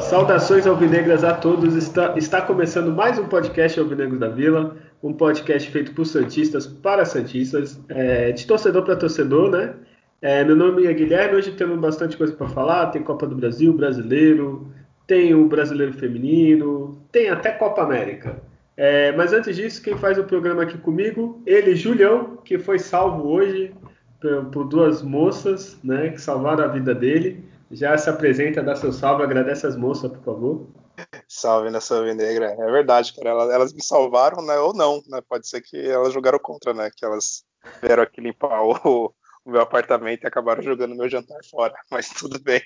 Saudações alvinegras a todos. Está, está começando mais um podcast Alvinegros da Vila, um podcast feito por Santistas para Santistas, é, de torcedor para torcedor, né? É, meu nome é Guilherme, hoje temos bastante coisa para falar. Tem Copa do Brasil, Brasileiro, tem o Brasileiro Feminino, tem até Copa América. É, mas antes disso, quem faz o programa aqui comigo, ele, Julião, que foi salvo hoje por, por duas moças, né, que salvaram a vida dele já se apresenta, dá seu salve, agradece as moças, por favor. Salve nessa negra. É verdade, cara. Elas, elas, me salvaram, né? Ou não, né? Pode ser que elas jogaram contra, né? Que elas vieram aqui limpar o, o meu apartamento e acabaram jogando meu jantar fora. Mas tudo bem.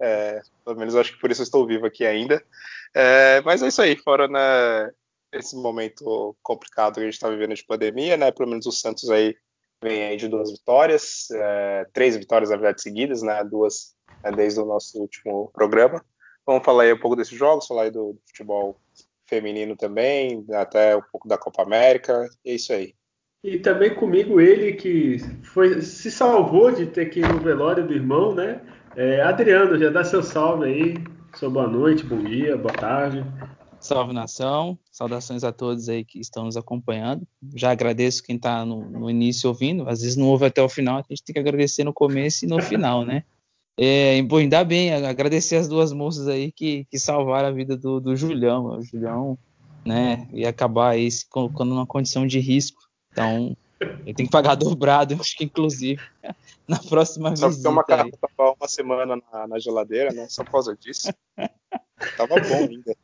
É, pelo menos acho que por isso estou vivo aqui ainda. É, mas é isso aí, fora né, esse momento complicado que a gente está vivendo de pandemia, né? Pelo menos o Santos aí vem aí de duas vitórias, é, três vitórias na verdade seguidas, né? Duas né, desde o nosso último programa. Vamos falar aí um pouco desses jogos, falar aí do, do futebol feminino também, até um pouco da Copa América, é isso aí. E também comigo ele que foi, se salvou de ter que ir no velório do irmão, né? É, Adriano, já dá seu salve aí. Seu boa noite, bom dia, boa tarde. Salve nação, saudações a todos aí que estão nos acompanhando. Já agradeço quem está no, no, início ouvindo, às vezes não ouve até o final, a gente tem que agradecer no começo e no final, né? É, bom, ainda bem, agradecer as duas moças aí que, que salvaram a vida do, do Julião. O Julião, né, ia acabar aí se colocando numa condição de risco. Então, ele tem que pagar dobrado, acho que inclusive, na próxima Só visita. Só uma cara tava uma semana na, na, geladeira, né, só por causa disso. tava bom ainda.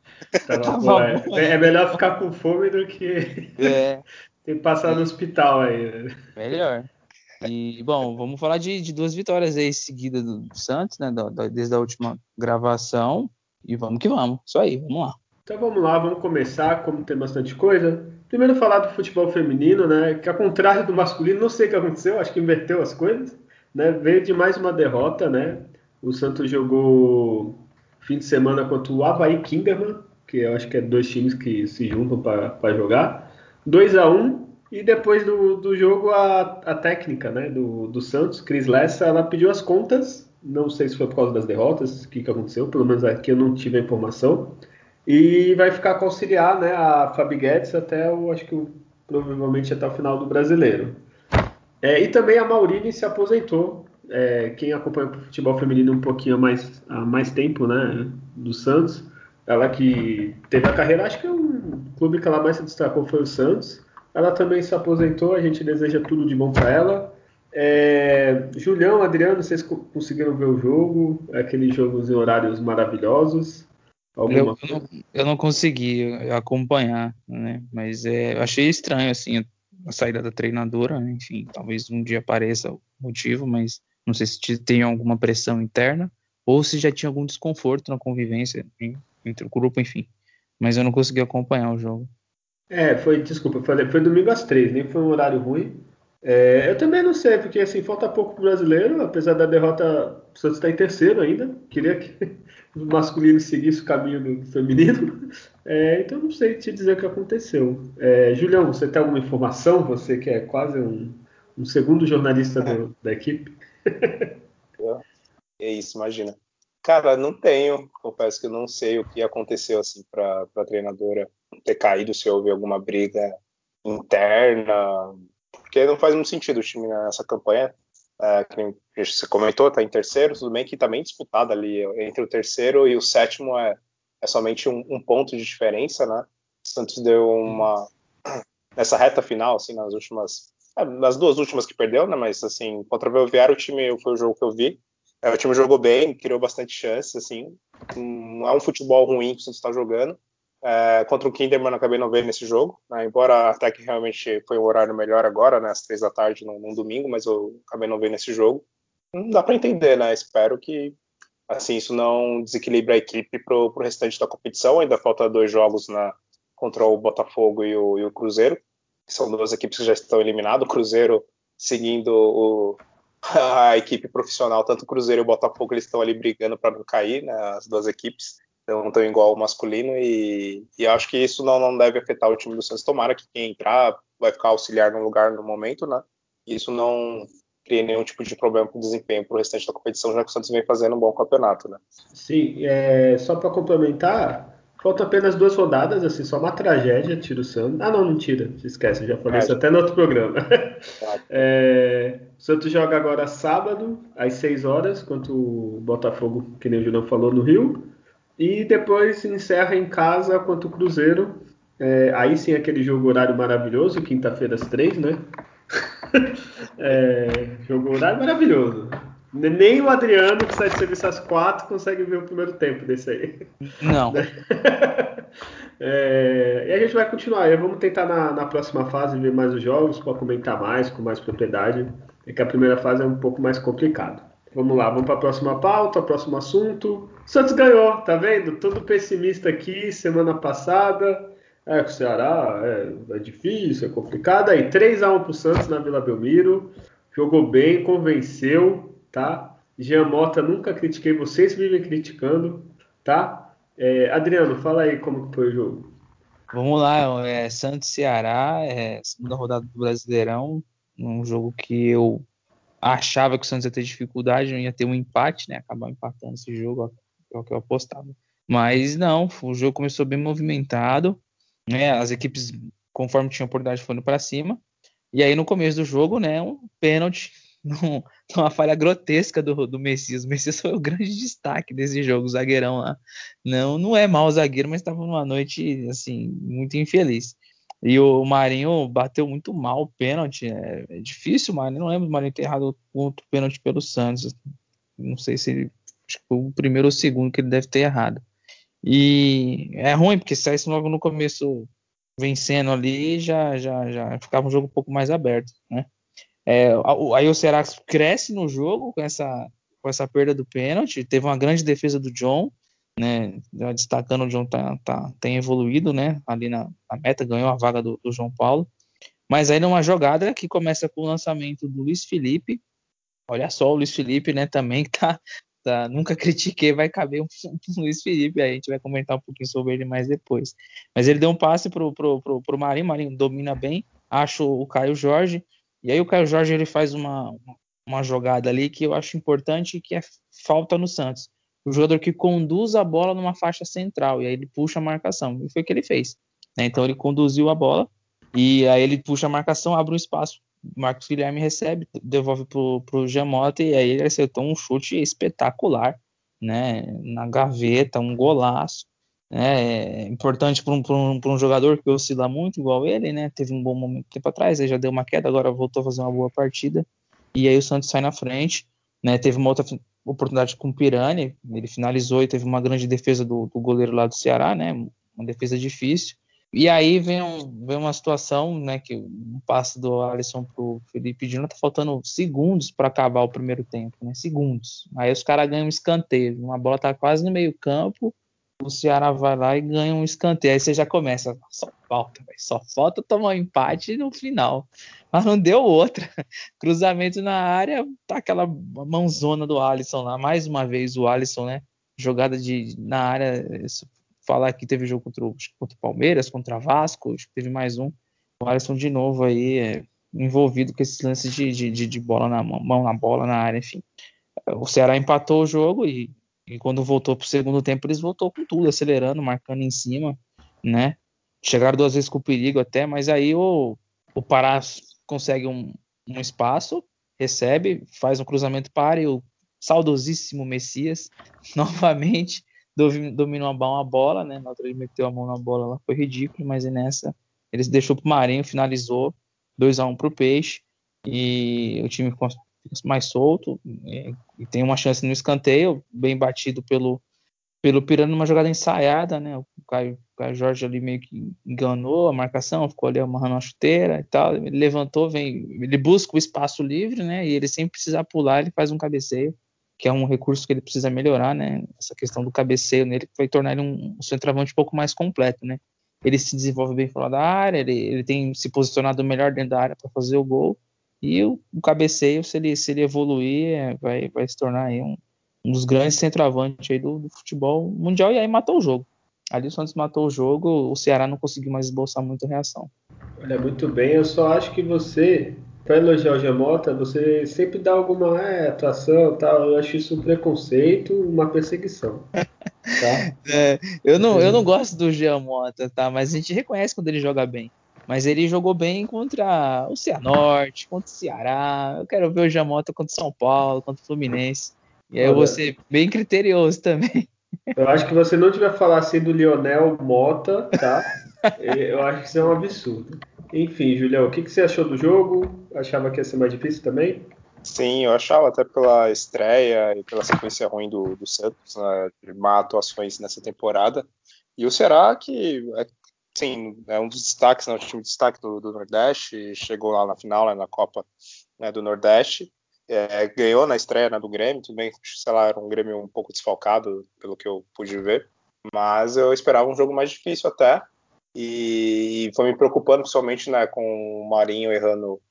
Tava tava bom, é. é. melhor ficar com fome do que é. ter que passar no hospital aí. Né? Melhor. E, bom, vamos falar de, de duas vitórias aí seguidas do Santos, né? Da, da, desde a última gravação. E vamos que vamos. Isso aí, vamos lá. Então vamos lá, vamos começar, como tem bastante coisa. Primeiro falar do futebol feminino, né? Que ao contrário do masculino, não sei o que aconteceu, acho que inverteu as coisas. Né? Veio de mais uma derrota, né? O Santos jogou fim de semana contra o Havaí Kinderman, que eu acho que é dois times que se juntam para jogar. 2 a 1 e depois do, do jogo, a, a técnica né, do, do Santos, Cris Lessa, ela pediu as contas. Não sei se foi por causa das derrotas, o que, que aconteceu, pelo menos aqui eu não tive a informação. E vai ficar com auxiliar né, a Fabi Guedes até o, acho que o, provavelmente até o final do brasileiro. É, e também a Maurine se aposentou. É, quem acompanha o futebol feminino um pouquinho mais, há mais tempo, né, do Santos, ela que teve a carreira, acho que um clube que ela mais se destacou foi o Santos. Ela também se aposentou, a gente deseja tudo de bom para ela. É, Julião, Adriano, vocês conseguiram ver o jogo? Aqueles jogos em horários maravilhosos? Eu, eu, não, eu, não, consegui acompanhar, né? Mas é, eu achei estranho assim a saída da treinadora, né? enfim, talvez um dia apareça o motivo, mas não sei se tem alguma pressão interna ou se já tinha algum desconforto na convivência entre o grupo, enfim. Mas eu não consegui acompanhar o jogo. É, foi, desculpa, foi, foi domingo às três, nem foi um horário ruim. É, eu também não sei, porque assim, falta pouco pro brasileiro, apesar da derrota, o Santos está em terceiro ainda. Queria que o masculino seguisse o caminho do feminino. É, então não sei te dizer o que aconteceu. É, Julião, você tem alguma informação? Você que é quase um, um segundo jornalista do, da equipe. É isso, imagina. Cara, não tenho. Confesso que eu não sei o que aconteceu assim para a treinadora ter caído se houve alguma briga interna, porque não faz muito sentido o time nessa campanha. É, que você comentou, está em terceiro, tudo bem que também tá disputado ali entre o terceiro e o sétimo é, é somente um, um, ponto de diferença, né? O Santos deu uma nessa reta final, assim, nas últimas, é, nas duas últimas que perdeu, né? Mas assim, contra o Belviário, o time foi o jogo que eu vi. É, o time jogou bem, criou bastante chances, assim. Não é um futebol ruim que o Santos está jogando, é, contra o Kinderman acabei não vendo nesse jogo, né? embora até que realmente foi um horário melhor agora, né? às três da tarde num, num domingo, mas eu acabei não vendo nesse jogo. Não dá para entender, né? Espero que assim isso não desequilibre a equipe para o restante da competição. Ainda falta dois jogos na contra o Botafogo e o, e o Cruzeiro, que são duas equipes que já estão eliminadas. O Cruzeiro seguindo o, a equipe profissional, tanto o Cruzeiro e o Botafogo, eles estão ali brigando para não cair, né, as duas equipes. Então estão igual ao masculino e, e acho que isso não, não deve afetar o time do Santos. Tomara que quem entrar vai ficar auxiliar no lugar no momento, né? Isso não cria nenhum tipo de problema para o desempenho para o restante da competição, já que o Santos vem fazendo um bom campeonato, né? Sim, é, só para complementar, faltam apenas duas rodadas, assim, só uma tragédia, tira o Santos. Ah, não, não tira, esquece, já falei é, isso até no outro programa. É, o Santos joga agora sábado, às 6 horas, contra o Botafogo, que nem o Julião falou, no Rio. E depois encerra em casa contra o Cruzeiro. É, aí sim aquele jogo horário maravilhoso, quinta-feira às três, né? é, jogo horário maravilhoso. Nem o Adriano, que sai de serviço às quatro, consegue ver o primeiro tempo desse aí. Não. é, e a gente vai continuar. Vamos tentar na, na próxima fase ver mais os jogos, para comentar mais, com mais propriedade. É que a primeira fase é um pouco mais complicado. Vamos lá, vamos para a próxima pauta, próximo assunto. Santos ganhou, tá vendo? Todo pessimista aqui semana passada. É, o Ceará é, é difícil, é complicado. Aí, 3x1 pro Santos na Vila Belmiro. Jogou bem, convenceu, tá? Jean Mota, nunca critiquei, vocês vivem criticando, tá? É, Adriano, fala aí como foi o jogo. Vamos lá, é Santos Ceará, é, segunda rodada do Brasileirão, um jogo que eu achava que o Santos ia ter dificuldade, ia ter um empate, né? Acabar empatando esse jogo, é o que eu apostava. Mas não, o jogo começou bem movimentado, né? As equipes, conforme tinham oportunidade, foram para cima. E aí no começo do jogo, né, um pênalti, uma falha grotesca do, do Messias. O Messias foi o grande destaque desse jogo, o zagueirão lá. Não, não é mau zagueiro, mas estava numa noite assim muito infeliz. E o Marinho bateu muito mal o pênalti. É, é difícil, mano. Não lembro do Marinho ter errado outro pênalti pelo Santos. Não sei se foi o primeiro ou o segundo que ele deve ter errado. E é ruim, porque se saísse logo no começo vencendo ali, já, já, já ficava um jogo um pouco mais aberto, né? É, aí o Ceará cresce no jogo com essa, com essa perda do pênalti. Teve uma grande defesa do John, né? Destacando o John tá, tá, tem evoluído, né? Ali na, na meta, ganhou a vaga do, do, João Paulo. Mas aí numa jogada que começa com o lançamento do Luiz Felipe. Olha só, o Luiz Felipe, né? Também tá Tá? Nunca critiquei, vai caber um, um Luiz Felipe, aí a gente vai comentar um pouquinho sobre ele mais depois. Mas ele deu um passe pro, pro, pro, pro Marinho, Marinho domina bem, acho o Caio Jorge, e aí o Caio Jorge ele faz uma, uma jogada ali que eu acho importante que é falta no Santos. O jogador que conduz a bola numa faixa central, e aí ele puxa a marcação. E foi o que ele fez. Né? Então ele conduziu a bola, e aí ele puxa a marcação, abre um espaço Marcos Guilherme recebe, devolve pro, pro Jamota e aí ele acertou um chute espetacular, né? Na gaveta, um golaço. Né, é importante para um, um, um, jogador que oscila muito, igual ele, né? Teve um bom momento tempo atrás, aí já deu uma queda, agora voltou a fazer uma boa partida. E aí o Santos sai na frente, né? Teve uma outra oportunidade com o Pirani, ele finalizou e teve uma grande defesa do, do goleiro lá do Ceará, né? Uma defesa difícil. E aí vem, um, vem uma situação, né, que um passe do Alisson pro Felipe Dino tá faltando segundos para acabar o primeiro tempo, né? Segundos. Aí os caras ganham um escanteio, uma bola tá quase no meio campo, o Ceará vai lá e ganha um escanteio. Aí você já começa, só falta, só falta tomar um empate no final. Mas não deu outra. Cruzamento na área, tá aquela mãozona do Alisson lá, mais uma vez o Alisson, né? Jogada de na área, falar que teve jogo contra o, contra o Palmeiras, contra Vasco, acho que teve mais um. O Alisson de novo aí é, envolvido com esses lances de, de, de, bola na mão, mão na bola na área, enfim. O Ceará empatou o jogo e, e quando voltou para o segundo tempo, eles voltou com tudo, acelerando, marcando em cima, né? Chegaram duas vezes com perigo até, mas aí o, o Pará consegue um, um espaço, recebe, faz um cruzamento para e o saudosíssimo Messias novamente dominou uma bola, né? Na outra ele meteu a mão na bola lá, foi ridículo, mas nessa eles deixou pro Marinho, finalizou 2 a 1 um pro Peixe e o time mais solto e, e, tem uma chance no escanteio, bem batido pelo pelo Pirano numa jogada ensaiada, né? O Caio, o Caio Jorge ali meio que enganou a marcação, ficou ali amarrando a chuteira e tal. Ele levantou, vem, ele busca o espaço livre, né? E ele sem precisar pular, ele faz um cabeceio que é um recurso que ele precisa melhorar, né? Essa questão do cabeceio nele que vai tornar ele um, um centroavante um pouco mais completo, né? Ele se desenvolve bem fora da área, ele, ele tem se posicionado melhor dentro da área para fazer o gol E o, o cabeceio, se ele, se ele evoluir, é, vai, vai se tornar aí um, um dos grandes centroavantes aí do, do, futebol mundial. E aí matou o jogo. Ali o Santos matou o jogo, o Ceará não conseguiu mais esboçar muita reação. Olha, muito bem. Eu só acho que você, para elogiar o Gemota, você sempre dá alguma é, atuação tal. Eu acho isso um preconceito, uma perseguição. Tá? É, eu, não, eu não gosto do Giamota, tá? Mas a gente reconhece quando ele joga bem. Mas ele jogou bem contra o Cianorte, contra o Ceará. Eu quero ver o Giamota contra o São Paulo, contra o Fluminense. E aí eu vou ser bem criterioso também. Eu acho que você não tiver falar assim do Lionel Mota, tá? eu acho que isso é um absurdo. Enfim, Julião, o que, que você achou do jogo? Achava que ia ser mais difícil também? Sim, eu achava até pela estreia e pela sequência ruim do, do Santos, né, de má atuações nessa temporada. E o Ceará, que é, sim, é um dos destaques, né, o time de destaque do, do Nordeste, chegou lá na final, né, na Copa né, do Nordeste, é, ganhou na estreia né, do Grêmio, tudo bem, sei lá, era um Grêmio um pouco desfalcado, pelo que eu pude ver, mas eu esperava um jogo mais difícil até, e, foi me preocupando, principalmente né, com o Marinho errando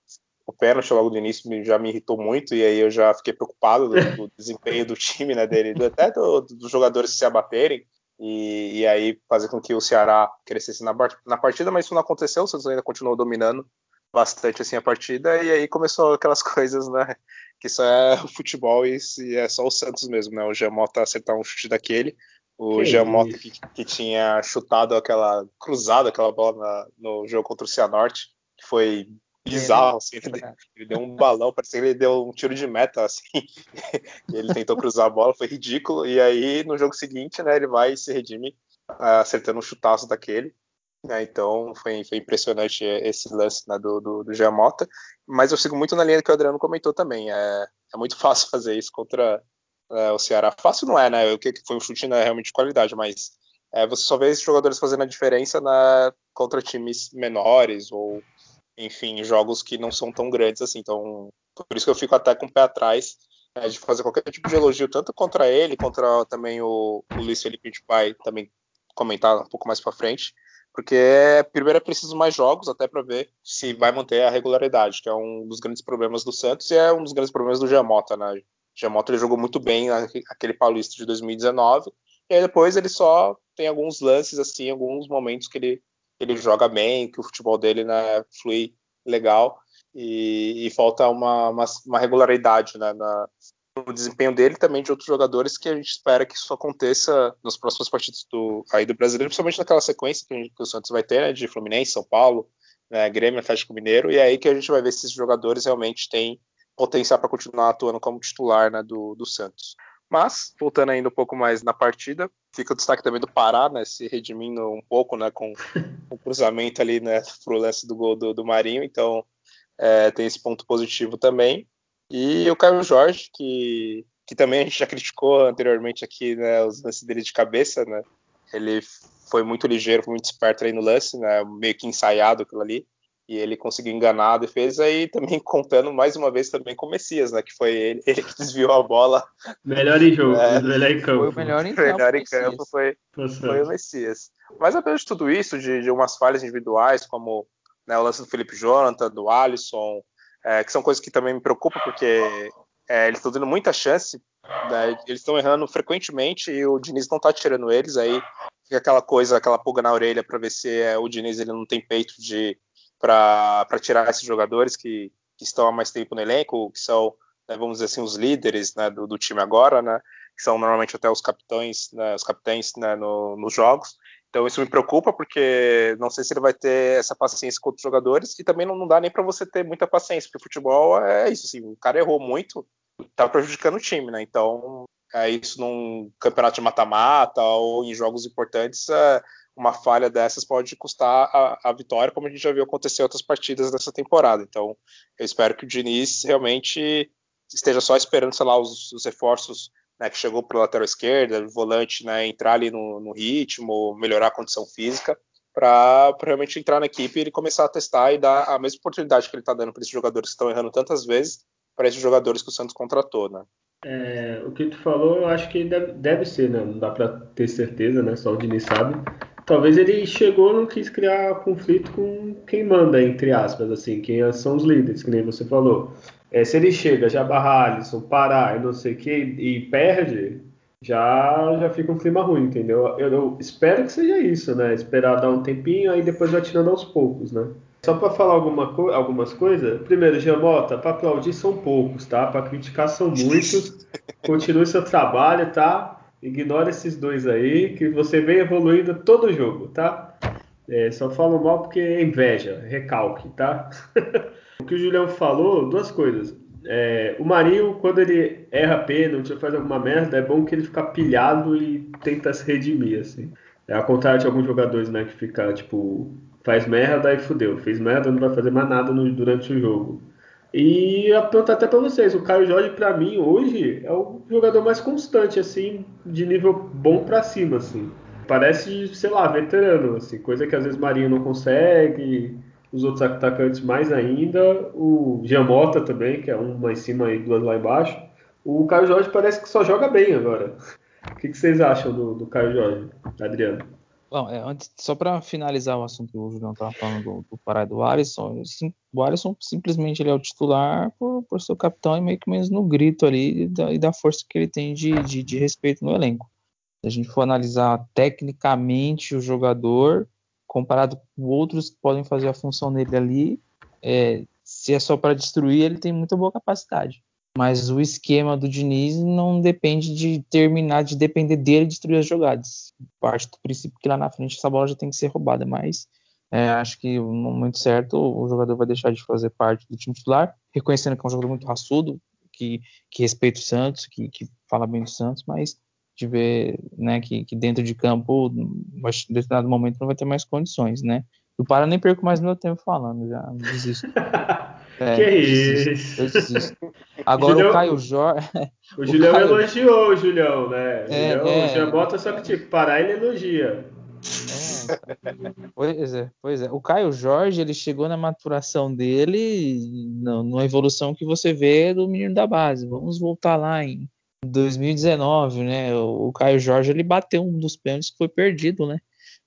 o pênalti logo do início já me irritou muito e aí eu já fiquei preocupado do, do desempenho do time, né, dele, até do, dos jogadores se abaterem e, e, aí fazer com que o Ceará crescesse na, na partida, mas isso não aconteceu, o Santos ainda continuou dominando bastante assim a partida e aí começou aquelas coisas, né, que só é o futebol e, e é só o Santos mesmo, né, o Giamota acertar um chute daquele, o Giamota que, que, tinha chutado aquela cruzada, aquela bola na, no jogo contra o Cianorte, que foi bizarro, assim, ele, ele, deu um balão, parecia que ele deu um tiro de meta, assim, ele tentou cruzar a bola, foi ridículo, e aí no jogo seguinte, né, ele vai e se redime uh, acertando um chutaço daquele, né, então foi, foi impressionante esse lance né, do, do, do Giamota, mas eu sigo muito na linha que o Adriano comentou também, é, é muito fácil fazer isso contra é, o Ceará, fácil não é, né, o que foi um chute né, realmente de qualidade, mas é, você só vê esses jogadores fazendo a diferença na, contra times menores ou enfim, jogos que não são tão grandes assim. Então, por isso que eu fico até com o pé atrás né, de fazer qualquer tipo de elogio, tanto contra ele, contra também o, o Luiz Felipe, gente vai também comentar um pouco mais para frente, porque primeiro é preciso mais jogos até para ver se vai manter a regularidade, que é um dos grandes problemas do Santos e é um dos grandes problemas do Giamota, né? Giamota ele jogou muito bem aquele Paulista de 2019 e aí depois ele só tem alguns lances assim, alguns momentos que ele ele joga bem, que o futebol dele né, flui legal e, e falta uma, uma, uma regularidade né, na, no desempenho dele também de outros jogadores que a gente espera que isso aconteça nos próximos partidos do, aí do brasileiro, principalmente naquela sequência que, gente, que o Santos vai ter, né, de Fluminense, São Paulo, né, Grêmio, Atlético Mineiro, e é aí que a gente vai ver se esses jogadores realmente têm potencial para continuar atuando como titular né, do, do Santos. Mas, voltando ainda um pouco mais na partida, fica o destaque também do Pará, né, se redimindo um pouco, né, com o cruzamento ali, né, pro lance do gol do, do Marinho, então é, tem esse ponto positivo também. E o Caio Jorge, que, que também a gente já criticou anteriormente aqui, né, os lances dele de cabeça, né, ele foi muito ligeiro, foi muito esperto aí no lance, né, meio que ensaiado aquilo ali, e ele conseguiu enganar a defesa e também contando mais uma vez também com o Messias, né? Que foi ele, ele que desviou a bola. Melhor em jogo, é, melhor em campo. Foi o melhor em campo. Melhor em campo foi, foi o Messias. Mas apesar de tudo isso, de, de umas falhas individuais, como né, o lance do Felipe Jonathan, do Alisson, é, que são coisas que também me preocupam, porque é, eles estão dando muita chance, né, eles estão errando frequentemente e o Diniz não está tirando eles, aí fica aquela coisa, aquela pulga na orelha para ver se é, o Diniz ele não tem peito de para tirar esses jogadores que, que, estão há mais tempo no elenco, que são, né, vamos dizer assim, os líderes né, do, do, time agora, né, que são normalmente até os capitães, né, os capitães né, no, nos jogos. Então isso me preocupa porque não sei se ele vai ter essa paciência com outros jogadores e também não, não dá nem para você ter muita paciência, porque futebol é isso, assim, o cara errou muito, tá prejudicando o time, né? Então é isso num campeonato de mata-mata ou em jogos importantes, é, uma falha dessas pode custar a, a, vitória, como a gente já viu acontecer em outras partidas dessa temporada. Então, eu espero que o Diniz realmente esteja só esperando, sei lá, os, os reforços né, que chegou para lateral esquerda, o volante, né, entrar ali no, no ritmo, melhorar a condição física, para realmente entrar na equipe e começar a testar e dar a mesma oportunidade que ele está dando para esses jogadores que estão errando tantas vezes, para esses jogadores que o Santos contratou, né? É, o que tu falou, eu acho que deve, deve ser, né? Não dá para ter certeza, né? Só o Diniz sabe talvez ele chegou não quis criar conflito com quem manda, entre aspas, assim, quem são os líderes, que nem você falou. É, se ele chega, já barra Alisson, parar e não sei o que, e perde, já, já fica um clima ruim, entendeu? Eu, eu, espero que seja isso, né? Esperar dar um tempinho, aí depois vai tirando aos poucos, né? Só para falar alguma co algumas coisas, primeiro, Giamota, para aplaudir são poucos, tá? Para criticar são muitos. Continue seu trabalho, tá? Ignora esses dois aí, que você vem evoluindo todo jogo, tá? É, só falo mal porque é inveja, recalque, tá? o que o Julião falou, duas coisas. É, o Marinho, quando ele erra pênalti ou faz alguma merda, é bom que ele fica pilhado e tenta se redimir, assim. É ao contrário de alguns jogadores, né, que fica, tipo, faz merda e fudeu. Fez merda, não vai fazer mais nada no, durante o jogo. E pergunto até para vocês, o Caio Jorge para mim hoje é o jogador mais constante assim, de nível bom para cima assim. Parece, sei lá, veterano, assim, coisa que às vezes Marinho não consegue, os outros atacantes mais ainda, o Giamota também, que é um mais em cima e duas lá embaixo. O Caio Jorge parece que só joga bem agora. O que, que vocês acham do, do Caio Jorge, Adriano? Bom, é, antes, só para finalizar o assunto que o Julião estava falando do, do Pará e do Alisson, sim, o Alisson simplesmente ele é o titular por, por seu capitão e meio que menos no grito ali e da, e da força que ele tem de, de, de, respeito no elenco. Se a gente for analisar tecnicamente o jogador, comparado com outros que podem fazer a função dele ali, é, se é só para destruir, ele tem muita boa capacidade. Mas o esquema do Diniz não depende de terminar, de depender dele destruir as jogadas. Parte do princípio que lá na frente essa bola já tem que ser roubada, mas é, acho que no momento certo o jogador vai deixar de fazer parte do time titular, reconhecendo que é um jogador muito raçudo, que, que respeita o Santos, que, que fala bem do Santos, mas de ver né, que, que dentro de campo, em determinado momento, não vai ter mais condições, né? Do Para nem perco mais meu tempo falando, já desisto. É, que isso? Eu desisto. Agora Julião, o Caio Jorge. O, o Julião Caio... elogiou o Julião, né? É, Julião, é, já bota só que tipo, parar ele elogia. É, pois é, pois é. O Caio Jorge ele chegou na maturação dele, na evolução que você vê do menino da base. Vamos voltar lá em 2019, né? O Caio Jorge ele bateu um dos pênaltis que foi perdido, né?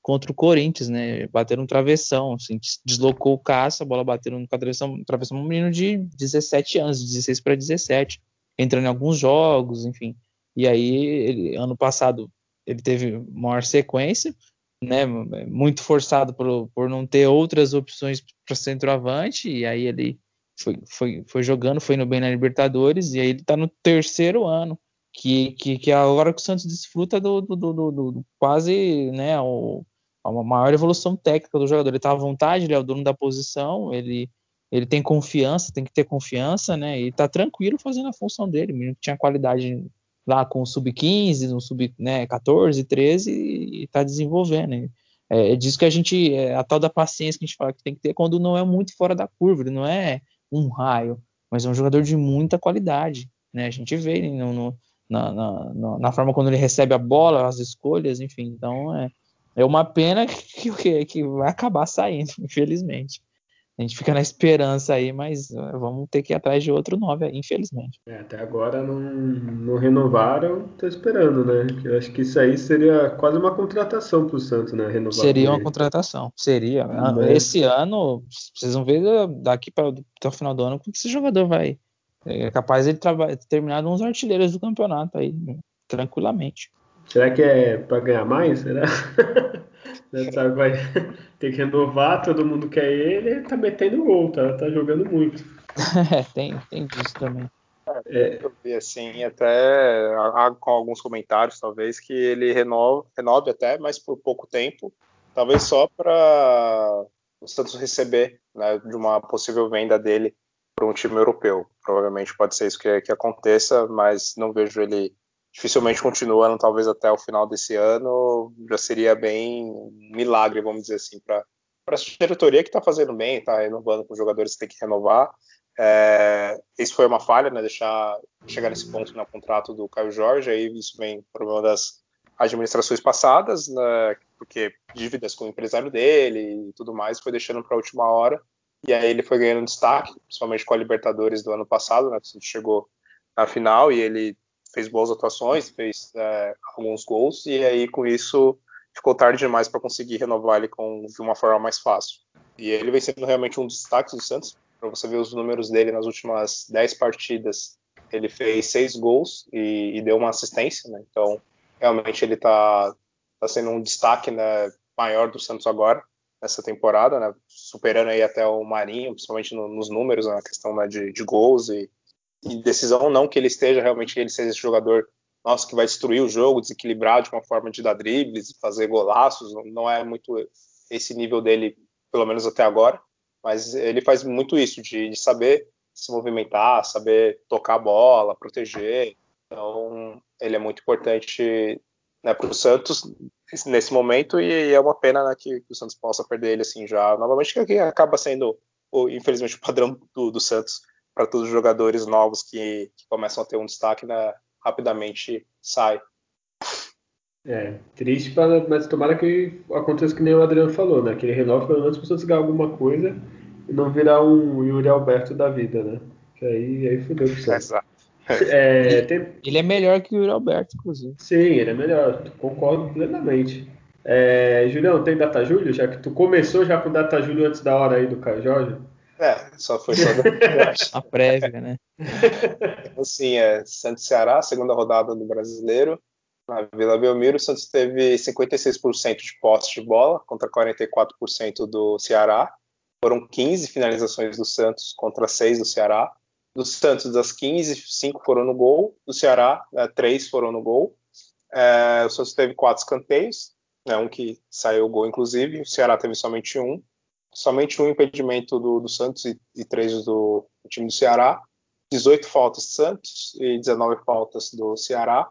Contra o Corinthians, né? Bateram um travessão, assim, deslocou o caça, a bola bateu no travessão, travessão um menino de 17 anos, 16 para 17, entrando em alguns jogos, enfim. E aí, ele, ano passado, ele teve maior sequência, né? Muito forçado por, por não ter outras opções para centroavante, e aí ele foi, foi, foi jogando, foi no bem na Libertadores, e aí ele está no terceiro ano que, que, que é agora que o Santos desfruta do, do, do, do, do quase né, o, uma maior evolução técnica do jogador. Ele está à vontade, ele é o dono da posição, ele, ele tem confiança, tem que ter confiança, né? E está tranquilo fazendo a função dele. O menino tinha qualidade lá com o sub-15, no sub-14, né, 13 e está desenvolvendo. Né? É, é disso que a gente, é a tal da paciência que a gente fala que tem que ter quando não é muito fora da curva, ele não é um raio, mas é um jogador de muita qualidade, né? A gente vê no, no na, na, na, forma quando ele recebe a bola, as escolhas, enfim. Então é, é uma pena que, que, que vai acabar saindo, infelizmente. A gente fica na esperança aí, mas uh, vamos ter que ir atrás de outro nome, infelizmente. É, até agora não, não renovaram, tô esperando, né? Eu acho que isso aí seria quase uma contratação pro Santos, né? Renovar seria uma contratação, seria. Né? Esse ano, vocês vão ver daqui para até o final do ano como esse jogador vai. É capaz de ele terminar uns artilheiros do campeonato aí, tranquilamente. Será que é para ganhar mais? Será? Sabe, vai ter que renovar, todo mundo quer ele, ele tá metendo gol, tá, tá jogando muito. É, tem, tem disso também. É, eu vi assim, até com alguns comentários, talvez, que ele renove, renove até, mas por pouco tempo, talvez só para o Santos receber né, de uma possível venda dele para um time europeu. Provavelmente pode ser isso que, que aconteça, mas não vejo ele dificilmente continuando, talvez até o final desse ano, já seria bem milagre, vamos dizer assim, para a diretoria que está fazendo bem, está renovando com os jogadores que tem que renovar. É, isso foi uma falha, né, deixar chegar nesse ponto no contrato do Caio Jorge, aí isso vem por uma das administrações passadas, né, porque dívidas com o empresário dele e tudo mais, foi deixando para a última hora, e aí ele foi ganhando destaque, principalmente com a Libertadores do ano passado, né, que chegou na final e ele fez boas atuações, fez é, alguns gols, e aí com isso ficou tarde demais para conseguir renovar ele com, de uma forma mais fácil. E ele vem sendo realmente um destaque do Santos. Para você ver os números dele nas últimas 10 partidas, ele fez seis gols e, e deu uma assistência, né? Então, realmente ele está tá sendo um destaque né, maior do Santos agora nessa temporada, né? Superando aí até o Marinho, principalmente no, nos números, né, na questão né, de, de, gols e, decisão. Não que ele esteja realmente ele seja esse jogador nosso que vai destruir o jogo, desequilibrar de uma forma de dar dribles, fazer golaços. Não, não é muito esse nível dele, pelo menos até agora. Mas ele faz muito isso de, de saber se movimentar, saber tocar a bola, proteger. Então, ele é muito importante né, para o Santos nesse momento e é uma pena né, que, que, o Santos possa perder ele assim já novamente, que acaba sendo, infelizmente, o padrão do, do Santos para todos os jogadores novos que, que, começam a ter um destaque, né, rapidamente sai. É, triste, pra, mas tomara que aconteça que nem o Adriano falou, né? Que ele renove pelo menos para ganhar alguma coisa e não virar um Yuri Alberto da vida, né? Que aí, aí fudeu pro Santos. Exato. É, tem... Ele é melhor que o Yuri Alberto, inclusive. Sim, ele é melhor, concordo plenamente. É, Julião, tem data Júlio? Já que tu começou já com data Júlio antes da hora aí do Caio Jorge? É, só foi só a prévia, né? Assim, é Santos Ceará, segunda rodada do Brasileiro. Na Vila Belmiro, o Santos teve 56% de posse de bola contra 44% do Ceará. Foram 15 finalizações do Santos contra 6 do Ceará. Do Santos, das 15, 5 foram no gol. Do Ceará, é, 3 foram no gol. É, o Santos teve 4 escanteios, né, um que saiu o gol, inclusive. O Ceará teve somente um. Somente um impedimento do, do Santos e, e três do, do time do Ceará. 18 faltas do Santos e 19 faltas do Ceará.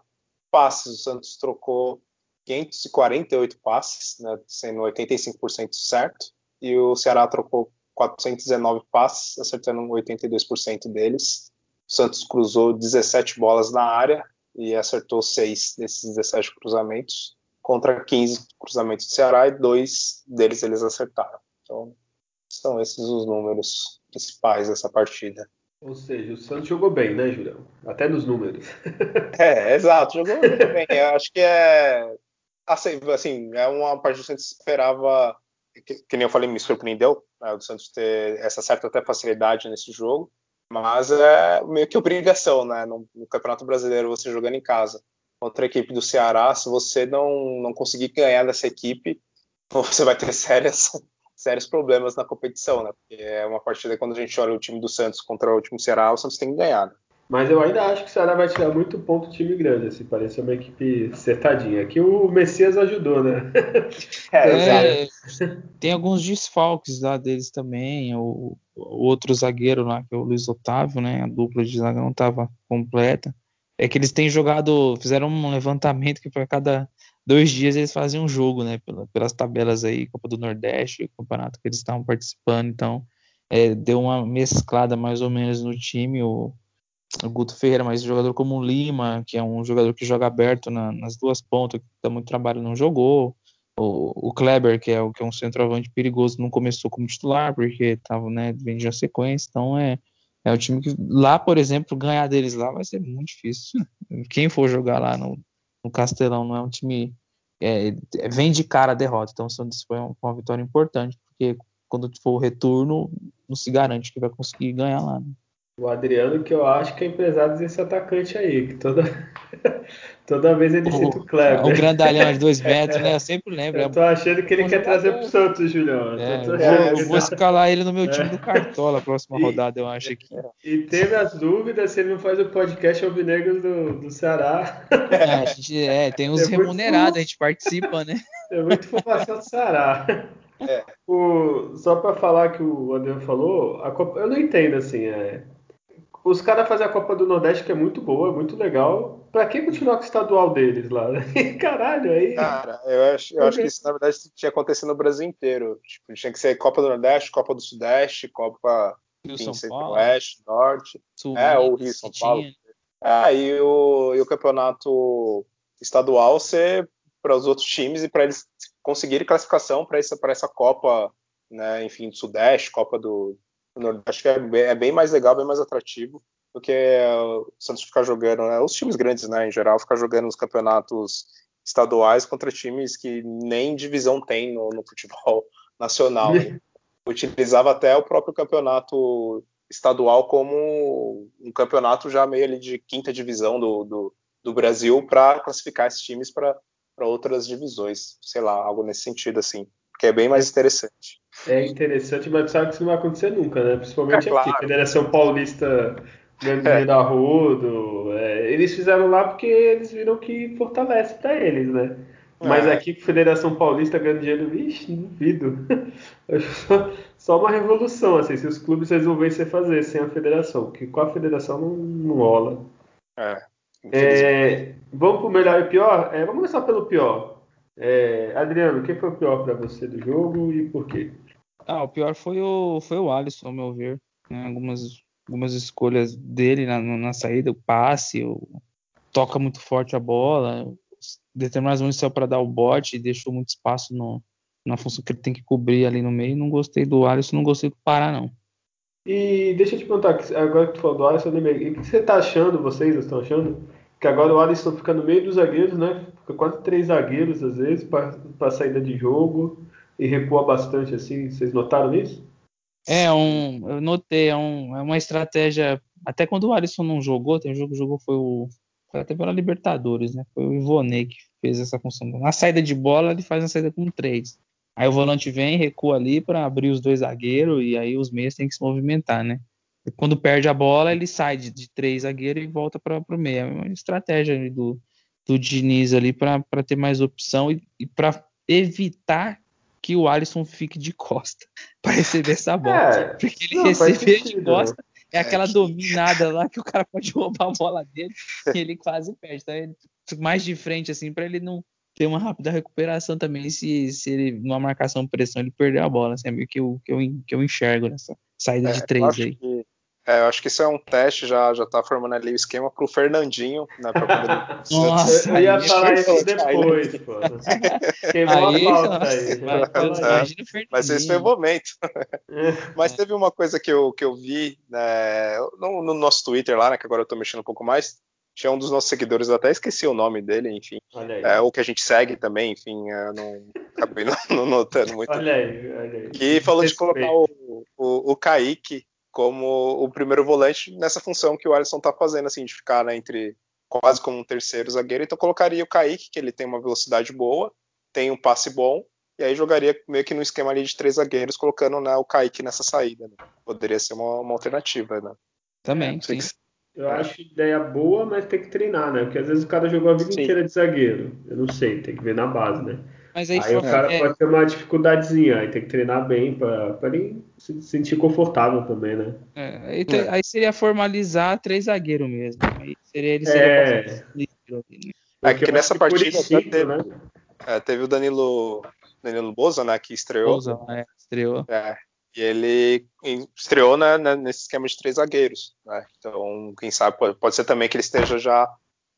Passes, o Santos trocou 548 passes, né, sendo 85% certo. E o Ceará trocou 419 passes, acertando 82% deles. O Santos cruzou 17 bolas na área e acertou 6 desses 17 cruzamentos, contra 15 cruzamentos do Ceará e dois deles eles acertaram. Então, são esses os números principais dessa partida. Ou seja, o Santos jogou bem, né, Julião? Até nos números. é, exato, jogou bem. Eu acho que é assim, assim, é uma partida que o Santos esperava que, que, nem eu falei, me surpreendeu né, o Santos ter essa certa até facilidade nesse jogo, mas é meio que obrigação, né? No, no, Campeonato Brasileiro, você jogando em casa contra a equipe do Ceará, se você não, não conseguir ganhar dessa equipe, você vai ter sérias, sérios problemas na competição, né? Porque é uma partida quando a gente olha o time do Santos contra o time do Ceará, o Santos tem que ganhar. Né? Mas eu ainda acho que o Ceará vai tirar muito ponto do time grande, assim, parece uma equipe acertadinha. Aqui o Messias ajudou, né? É, é, tem alguns desfalques lá deles também. O, o, outro zagueiro lá, que é o Luiz Otávio, né? A dupla de zaga não estava completa. É que eles têm jogado, fizeram um levantamento que para cada dois dias eles fazem um jogo, né? Pelas tabelas aí, Copa do Nordeste, campeonato que eles estavam participando. Então, é, deu uma mesclada mais ou menos no time. O, o Guto Ferreira, mas jogador como o Lima, que é um jogador que joga aberto na, nas duas pontas, que dá muito trabalho, não jogou. O, o Kleber, que é, o, que é um centroavante perigoso, não começou como titular, porque estava né, a sequência. Então é, é o time que lá, por exemplo, ganhar deles lá vai ser muito difícil. Quem for jogar lá no, no Castelão não é um time. É, vem de cara a derrota. Então, isso foi uma, uma vitória importante, porque quando for o retorno, não se garante que vai conseguir ganhar lá. Né? O Adriano, que eu acho que é empresário desse atacante aí, que toda, toda vez ele cita o Kleber. O grandalhão de dois metros, né? Eu sempre lembro. Eu tô achando que ele quer trazer pro Santos, Julião. É, eu, vou, eu vou escalar ele no meu time do Cartola, próxima e, rodada, eu acho aqui. E teve as dúvidas se ele não faz o podcast Alvinegros do, do Ceará. É, a gente, é tem uns é remunerados, a gente participa, né? É muita informação do Ceará. É. O, só para falar que o Adriano falou, a Copa, eu não entendo assim, é, os caras fazem a Copa do Nordeste, que é muito boa, muito legal. Pra que continuar com o estadual deles lá? Caralho, aí. Cara, eu acho, eu acho que isso na verdade tinha acontecido no Brasil inteiro. Tipo, tinha que ser Copa do Nordeste, Copa do Sudeste, Copa Rio São Paulo, Oeste, Norte. Sul, é, o Rio São Paulo. É, e o, e o campeonato estadual ser para os outros times e para eles conseguirem classificação para essa, essa Copa, né, enfim, do Sudeste, Copa do, Acho que é bem, é bem, mais legal, bem mais atrativo do que o Santos ficar jogando, né? Os times grandes, né, em geral, ficar jogando nos campeonatos estaduais contra times que nem divisão tem no, no futebol nacional. Né? Utilizava até o próprio campeonato estadual como um campeonato já meio ali de quinta divisão do, do, do Brasil para classificar esses times para outras divisões, sei lá, algo nesse sentido assim, que é bem mais interessante. É interessante, mas sabe que isso não vai acontecer nunca, né? Principalmente é, claro. aqui, Federação Paulista ganhando é. dinheiro a rodo. É, eles fizeram lá porque eles viram que fortalece para eles, né? Mas é. aqui, Federação Paulista ganhando dinheiro, vixe, duvido. Só, só uma revolução, assim, se os clubes resolvessem fazer sem a federação, porque com a federação não, não rola. É. é vamos pro melhor e pior? É, vamos começar pelo pior. É, Adriano, quem foi o pior para você do jogo e por quê? Ah, o pior foi o, foi o Alisson, ao meu ver. Né? Algumas, algumas escolhas dele na, na saída, o passe, o, toca muito forte a bola, determinadas vezes saiu para dar o bote e deixou muito espaço no, na função que ele tem que cobrir ali no meio. Não gostei do Alisson, não gostei do Pará, não. E deixa eu te perguntar, agora que tu falou do Alisson, eu lembrei, o que você está achando, vocês estão achando? Que agora o Alisson fica no meio dos zagueiros, né? Fica quase três zagueiros às vezes para saída de jogo e recua bastante assim. Vocês notaram isso? É, um, eu notei, é, um, é uma estratégia. Até quando o Alisson não jogou, tem um jogo que jogou foi o foi até pela Libertadores, né? Foi o Ivonei que fez essa função. Na saída de bola, ele faz uma saída com três. Aí o volante vem, recua ali para abrir os dois zagueiros e aí os meias têm que se movimentar, né? E quando perde a bola, ele sai de, de três zagueiros e volta para o meio. É uma estratégia do, do Diniz ali para ter mais opção e, e para evitar que o Alisson fique de costa para receber essa bola. É, porque ele não, receber de costa é aquela dominada lá que o cara pode roubar a bola dele e ele quase perde. Então, ele, mais de frente, assim, para ele não ter uma rápida recuperação também, se, se ele, numa marcação pressão, ele perder a bola. Assim, é meio que eu, que eu, que eu enxergo nessa saída é, de três aí. Que, é, eu acho que isso é um teste, já, já tá formando ali o esquema pro Fernandinho, né? Pra poder... Nossa, eu ia falar isso depois, pô. Queimou aí, a pauta aí. Vai, é, mas esse foi o momento. mas teve uma coisa que eu, que eu vi né, no, no, nosso Twitter lá, né? Que agora eu tô mexendo um pouco mais. Tinha um dos nossos seguidores, eu até esqueci o nome dele, enfim. É, o que a gente segue também, enfim, não acabei não, não notando muito. Olha aí, olha aí. Que falou de colocar o, o, o Kaique como o primeiro volante nessa função que o Alisson está fazendo, assim, de ficar né, entre quase como um terceiro zagueiro. Então colocaria o Kaique, que ele tem uma velocidade boa, tem um passe bom, e aí jogaria meio que no esquema ali de três zagueiros, colocando né, o Kaique nessa saída. Né? Poderia ser uma, uma alternativa, né? Também, é, sim. Eu é. acho ideia boa, mas tem que treinar, né? Porque às vezes o cara jogou a vida sim. inteira de zagueiro. Eu não sei, tem que ver na base, né? Mas aí, aí o cara é... pode ter uma dificuldadezinha, aí tem que treinar bem para ele se sentir confortável também, né? É, aí, te, aí, seria formalizar três zagueiros mesmo. Aí seria ele seria é, é que nessa partida teve, né? é, teve o Danilo Danilo Boza, né, que estreou. Boza, é, estreou. É, e ele estreou né, né, nesse esquema de três zagueiros. Né? Então, quem sabe, pode, pode, ser também que ele esteja já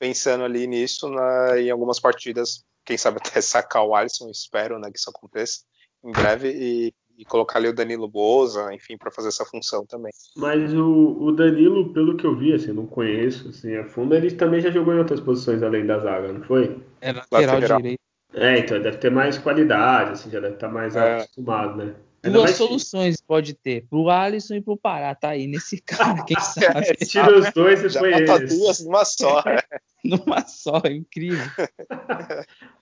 pensando ali nisso né, em algumas partidas quem sabe até sacar o Alisson, espero né, que isso aconteça em breve, e, e colocar ali o Danilo Boza, enfim, para fazer essa função também. Mas o, o, Danilo, pelo que eu vi, assim, não conheço assim, a fundo, ele também já jogou em outras posições além da zaga, não foi? É lateral, lateral. direito. É, então deve ter mais qualidade, assim, já deve estar mais é. acostumado, né? Duas soluções pode ter, pro Alisson e pro Pará, tá aí nesse cara, quem sabe. Tira os dois e Já foi ele. duas numa só, né? numa só, é incrível.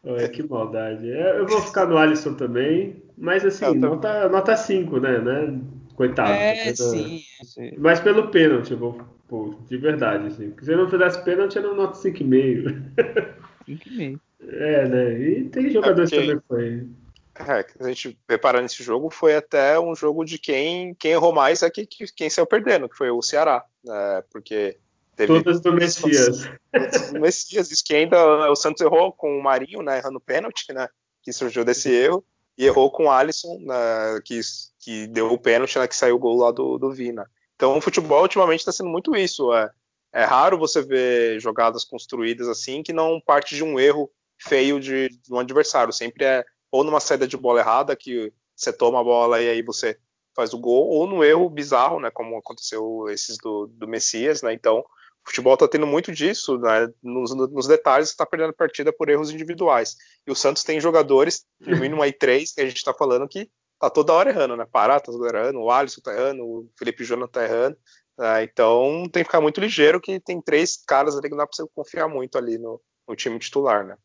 Olha, que maldade. É, eu vou ficar no Alisson também, mas assim, nota, nota 5, né, né? Coitado. É, sim, sim. Mas pelo pênalti, eu vou, pô, de verdade, assim. Porque se eu não fizesse pênalti, eu não nota 5,5. 5,5. É, né? E tem jogadores é porque... também que foi. É, a gente preparando esse jogo foi até um jogo de quem, quem errou mais é que, quem saiu perdendo, que foi o Ceará, né? Porque teve todas do Messias. Todas do Messias, isso que ainda o Santos errou com o Marinho, né, errando pênalti, né, que surgiu desse erro, e errou com o Alisson, né, que, que deu o pênalti, né, que saiu o gol lá do, do Vina. Então o futebol ultimamente está sendo muito isso, é, é raro você ver jogadas construídas assim que não parte de um erro feio de, de um adversário, sempre é ou numa saída de bola errada, que você toma a bola e aí você faz o gol, ou no erro bizarro, né, como aconteceu esses do, do Messias, né, então futebol está tendo muito disso, né? Nos, nos detalhes, está perdendo a partida por erros individuais. E o Santos tem jogadores, no mínimo aí três, que a gente está falando que tá toda hora errando, né? Pará tá errando, o Alisson tá errando, o Felipe Jonathan tá errando. Né? Então tem que ficar muito ligeiro que tem três caras ali que não dá para você confiar muito ali no, no time titular, né?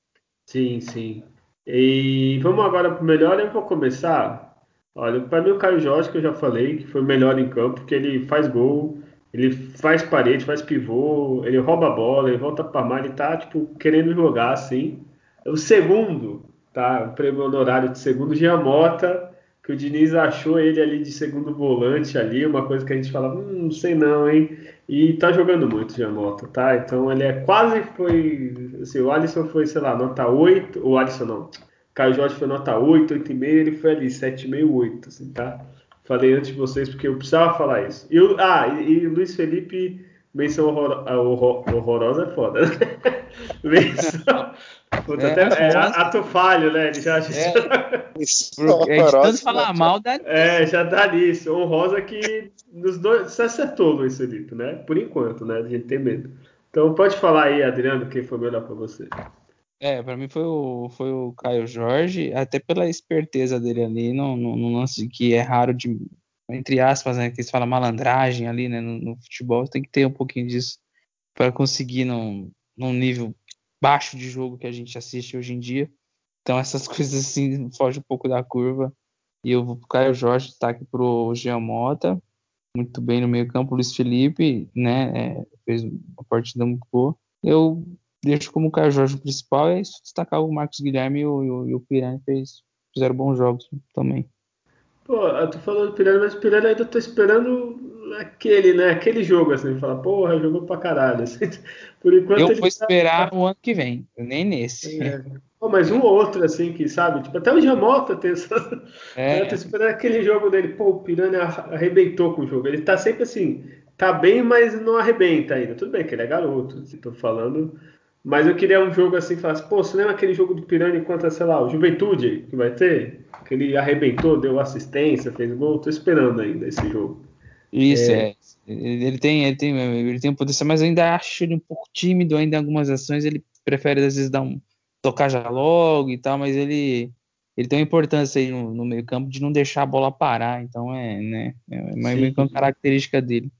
Sim, sim. E vamos agora para o melhor. Eu vou começar. Olha, para mim o Caio Jorge, que eu já falei, que foi o melhor em campo, porque ele faz gol, ele faz parede, faz pivô, ele rouba a bola, ele volta para mais, ele tá, tipo, querendo jogar, assim. O segundo, tá? O prêmio honorário de segundo, Giamota, que o Diniz achou ele ali de segundo volante ali, uma coisa que a gente fala, hum, não sei não, hein? E tá jogando muito, Giamota, tá? Então ele é quase foi, assim, o Alisson foi, sei lá, nota 8, o Alisson não, Caio Jorge foi nota 8, 8,5, ele foi ali 7,5, 8, assim, tá? Falei antes de vocês porque eu precisava falar isso. E, ah, e, e Luiz Felipe, menção horror, ah, horror, horrorosa é foda. Né? menção. Puta, é, até, é, ato falho, né? Ele já. já... É, é, de tanto falar mal, dá. É, já dá nisso. Honrosa que nos dois. Você acertou, Luiz Felipe, né? Por enquanto, né? A gente tem medo. Então pode falar aí, Adriano, quem foi melhor para você. É, para mim foi o, foi o Caio Jorge, até pela esperteza dele ali, no, no, no lance que é raro de, entre aspas, né, que se fala malandragem ali, né, no, no futebol, tem que ter um pouquinho disso para conseguir num, num nível baixo de jogo que a gente assiste hoje em dia. Então essas coisas assim fogem um pouco da curva. E eu vou pro Caio Jorge, destaque pro Jean Mota, muito bem no meio campo, Luiz Felipe, né, é, fez uma partida muito boa. Eu deixo como o Caio Jorge o principal, é isso, destacar o Marcos Guilherme e o, e o Pirani fez, fizeram bons jogos também. Pô, eu tô falando do Pirani, mas o Pirani ainda tô esperando aquele, né? Aquele jogo, assim, fala, porra, jogou pra caralho. Assim, por enquanto eu vou tá... esperar o ano que vem, nem nesse. É. Pô, mas um ou outro, assim, que sabe, tipo, até o Jamota tem essa. É. Eu tô esperando aquele jogo dele, pô, o Pirani arrebentou com o jogo. Ele tá sempre assim, tá bem, mas não arrebenta ainda. Tudo bem que ele é garoto, assim, tô falando mas eu queria um jogo assim que falasse, pô, você lembra aquele jogo do Piranha contra, sei lá, o Juventude que vai ter? Que ele arrebentou, deu assistência, fez gol. Tô esperando ainda esse jogo. Isso, é. é. Ele tem, ele tem, ele tem um potencial, mas eu ainda acho ele um pouco tímido ainda em algumas ações. Ele prefere às vezes dar um tocar já logo e tal, mas ele ele tem uma importância aí no, no meio campo de não deixar a bola parar. Então é, né, é meio uma característica dele.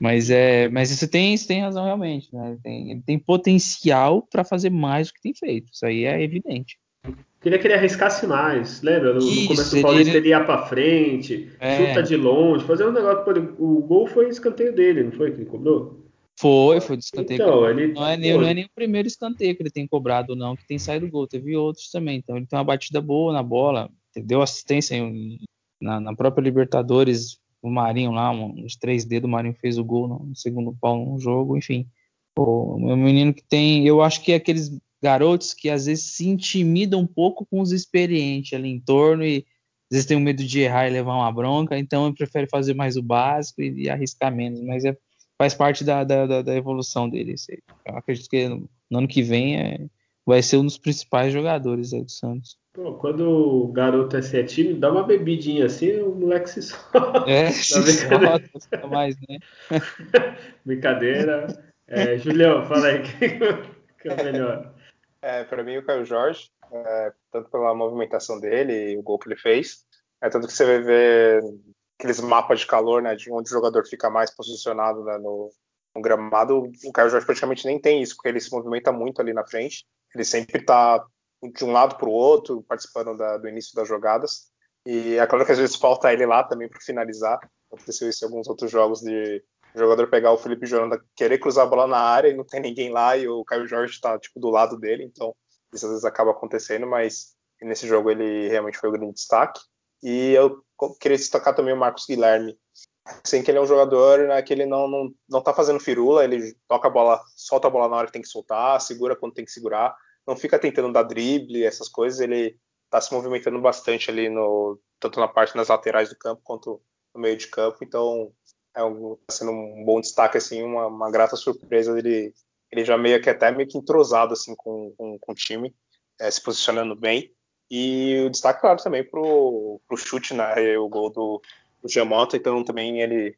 Mas é, mas isso tem, isso tem razão realmente, né? Ele tem, ele tem potencial para fazer mais do que tem feito. Isso aí é evidente. Queria que ele arriscasse mais, lembra? No, isso, no começo do Paulista ele, ia para frente, é. chuta de longe, fazer um negócio. O gol foi escanteio dele, não foi que ele cobrou? Foi, foi de escanteio. Então, ele, não, é, não é nem o primeiro escanteio que ele tem cobrado, não, que tem saído gol. Teve outros também. Então ele tem uma batida boa na bola, deu assistência em, na, na própria Libertadores, o Marinho lá, uns três dedos, o Marinho fez o gol no segundo pau no jogo, enfim. O menino que tem, eu acho que é aqueles garotos que às vezes se intimidam um pouco com os experientes ali em torno e às vezes tem um medo de errar e levar uma bronca, então ele prefere fazer mais o básico e, e arriscar menos, mas é, faz parte da, da, da evolução dele. Eu acredito que no, no ano que vem é, vai ser um dos principais jogadores aí do Santos. Pô, quando o garoto é é tímido, dá uma bebidinha assim, o moleque se solta. É, se solta mais, né? brincadeira. É, Julião, fala aí, que é melhor? É, para mim, o Caio Jorge, é, tanto pela movimentação dele e o gol que ele fez, é tanto que você vai ver aqueles mapas de calor, né, de onde o jogador fica mais posicionado né, no, no gramado, o Caio Jorge praticamente nem tem isso, porque ele se movimenta muito ali na frente, ele sempre está de um lado para o outro, participando da, do início das jogadas. E é claro que às vezes falta ele lá também para finalizar. Aconteceu isso em alguns outros jogos de o jogador pegar o Felipe Jonathan, querer cruzar a bola na área e não tem ninguém lá e o Caio Jorge está tipo do lado dele, então isso às vezes acaba acontecendo, mas nesse jogo ele realmente foi o grande destaque. E eu queria destacar também o Marcos Guilherme, assim que ele é um jogador né, que ele não, não, não tá fazendo firula, ele toca a bola, solta a bola na hora que tem que soltar, segura quando tem que segurar, não fica tentando dar drible, essas coisas, ele está se movimentando bastante ali no tanto na parte das laterais do campo quanto no meio de campo, então é sendo um bom destaque assim, uma, uma grata surpresa dele, ele já meio que até meio que entrosado assim com, com, com o time, é, se posicionando bem. E o destaque claro também pro, pro chute, né, o gol do, do Giamota, então também ele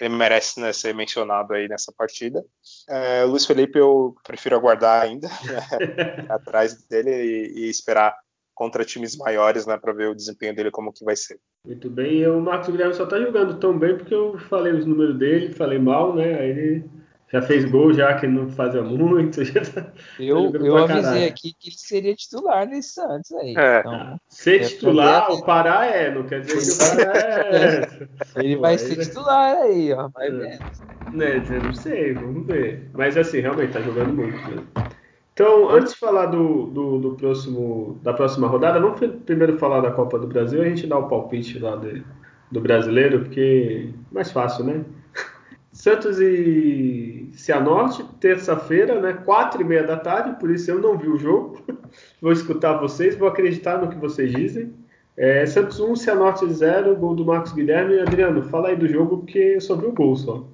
ele merece né, ser mencionado aí nessa partida. É, Luiz Felipe eu prefiro aguardar ainda né, atrás dele e, e, esperar contra times maiores, né, para ver o desempenho dele como que vai ser. Muito bem, e o Marcos Guilherme só tá jogando tão bem porque eu falei os números dele, falei mal, né? Aí ele já fez gol já que não fazia muito. Tá, eu tá eu avisei caralho. aqui que ele seria titular nesse Santos aí. É. Então, ser titular, o Pará é, não quer dizer que o Pará é. ele Pô, vai ser titular aí, ó. Vai é. Né, não sei, vamos ver. Mas assim, realmente tá jogando muito. Né? Então, antes de falar do, do, do, próximo, da próxima rodada, vamos primeiro falar da Copa do Brasil. A gente dá o palpite lá de, do brasileiro, porque é mais fácil, né? Santos e Cianorte, terça-feira, né? Quatro e meia da tarde, por isso eu não vi o jogo. vou escutar vocês, vou acreditar no que vocês dizem. É, Santos 1, Cianorte 0, gol do Marcos Guilherme. Adriano, fala aí do jogo, porque eu só vi o gol só.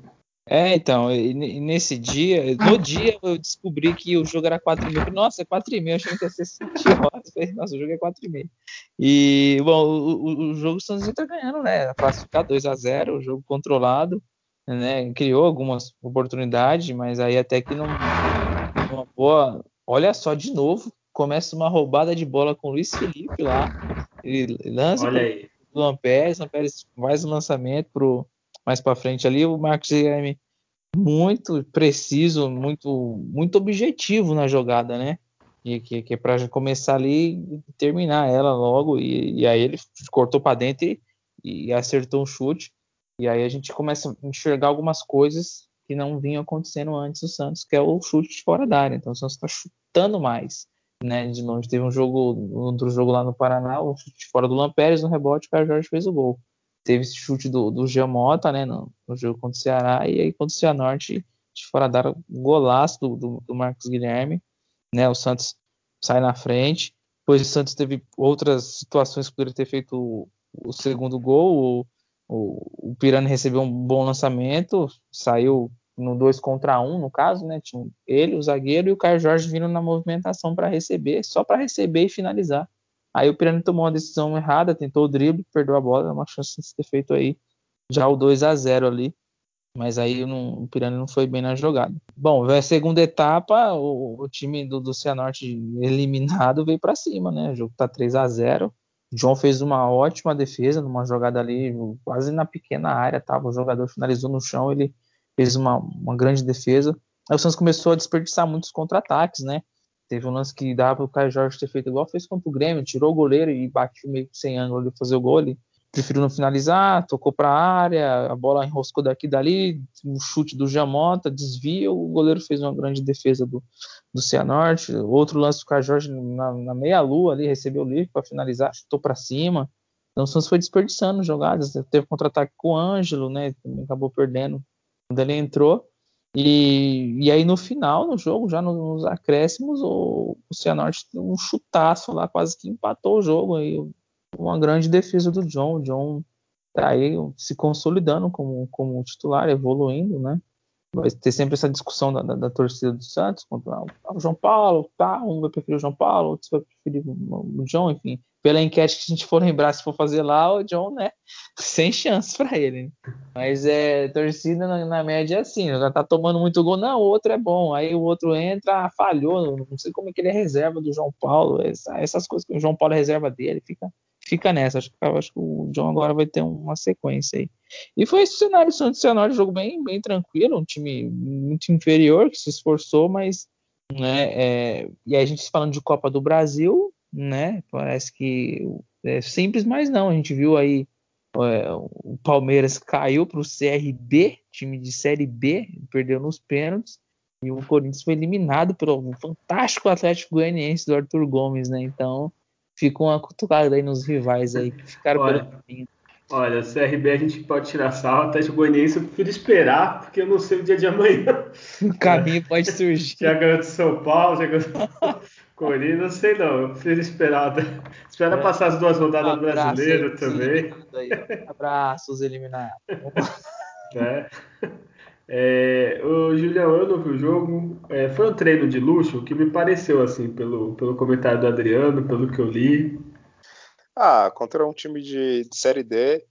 É, então, nesse dia, no dia eu descobri que o jogo era 4 e meia. Nossa, é 4 e meia, eu achei que ia ser 7 horas. Nossa, o jogo é 4 e. E, bom, o, o, jogo o Santos está ganhando, né? Classificar 2 a 0 o jogo controlado, né? Criou algumas oportunidades, mas aí até que não. Uma boa. Olha só, de novo, começa uma roubada de bola com o Luiz Felipe lá. Ele lança Olha aí. o Luan Pérez, Luan Pérez faz o lançamento pro mais para frente ali, o Marcos Guilherme muito preciso, muito muito objetivo na jogada, né? E que, que é para começar ali e terminar ela logo. E, e aí ele cortou para dentro e, e, acertou um chute. E aí a gente começa a enxergar algumas coisas que não vinham acontecendo antes do Santos, que é o chute de fora da área. Então o Santos está chutando mais, né? De longe. Teve um jogo, outro jogo lá no Paraná, o chute fora do Lampérez, no rebote, o Caio Jorge fez o gol teve esse chute do, do Giamota, né, no, no, jogo contra o Ceará, e aí contra o Cianorte, de fora da golaço do, do, do, Marcos Guilherme, né, o Santos sai na frente, depois o Santos teve outras situações que poderia ter feito o, o segundo gol, o, o, o Pirani recebeu um bom lançamento, saiu no 2 contra 1, um, no caso, né, tinha ele, o zagueiro, e o Caio Jorge vindo na movimentação para receber, só para receber e finalizar. Aí o Pirani tomou uma decisão errada, tentou o drible, perdeu a bola, é uma chance de ter feito aí já o 2 a 0 ali. Mas aí não, o Pirani não foi bem na jogada. Bom, a segunda etapa, o, o time do, do Cianorte eliminado veio para cima, né? O jogo tá 3 a 0 o João fez uma ótima defesa numa jogada ali, quase na pequena área, tava. O jogador finalizou no chão, ele fez uma, uma grande defesa. Aí o Santos começou a desperdiçar muitos contra-ataques, né? Teve um lance que dava para o Caio Jorge ter feito igual fez contra o Grêmio, tirou o goleiro e bateu meio sem ângulo de fazer o gol. Preferiu não finalizar, tocou para a área, a bola enroscou daqui e dali, um chute do Jamota, desvia, o goleiro fez uma grande defesa do, do Cianorte. Outro lance do Caio Jorge na, na meia-lua ali, recebeu o livre para finalizar, chutou para cima. Então o Santos foi desperdiçando jogadas, teve contra-ataque com o Ângelo, né? Acabou perdendo quando ele entrou. E, e aí no final, no jogo, já nos, acréscimos, o, o Cianorte deu um chutaço lá, quase que empatou o jogo. Aí, uma grande defesa do John. O John tá aí se consolidando como, como titular, evoluindo, né? Vai ter sempre essa discussão da, da, da torcida do Santos contra o João Paulo, tá? Um vai preferir o João Paulo, outro vai preferir o John, enfim pela enquete que a gente for lembrar, se for fazer lá, o John, né? Sem chance para ele. Né? Mas é torcida na, na, média é assim, já tá tomando muito gol, não, o outro é bom. Aí o outro entra, falhou, não sei como é que ele é reserva do João Paulo, essa, essas coisas que o João Paulo é reserva dele, fica, fica nessa. Acho que, acho que o John agora vai ter uma sequência aí. E foi esse cenário, o Santos cenário, jogo bem, bem tranquilo, um time muito inferior que se esforçou, mas né, é, e aí a gente falando de Copa do Brasil, né? Parece que é simples, mas não. A gente viu aí é, o Palmeiras caiu para o CRB, time de Série B, perdeu nos pênaltis. E o Corinthians foi eliminado pelo fantástico Atlético Goianiense do Arthur Gomes, né? Então ficou uma cutucada aí nos rivais aí que ficaram olha, pelo caminho. Olha, o CRB a gente pode tirar sal, Atlético Goianiense eu prefiro esperar, porque eu não sei o dia de amanhã. O caminho pode surgir. Já ganhou de São Paulo, já ganhou Corinthians, não sei não. Eu prefiro esperar. Espera é. passar as duas rodadas um do brasileiro aí, também. Abraços eliminados. é. É, o Julião, eu não vi o jogo. É, foi um treino de luxo que me pareceu assim, pelo, pelo comentário do Adriano, pelo que eu li. Ah, contra um time de, de Série D,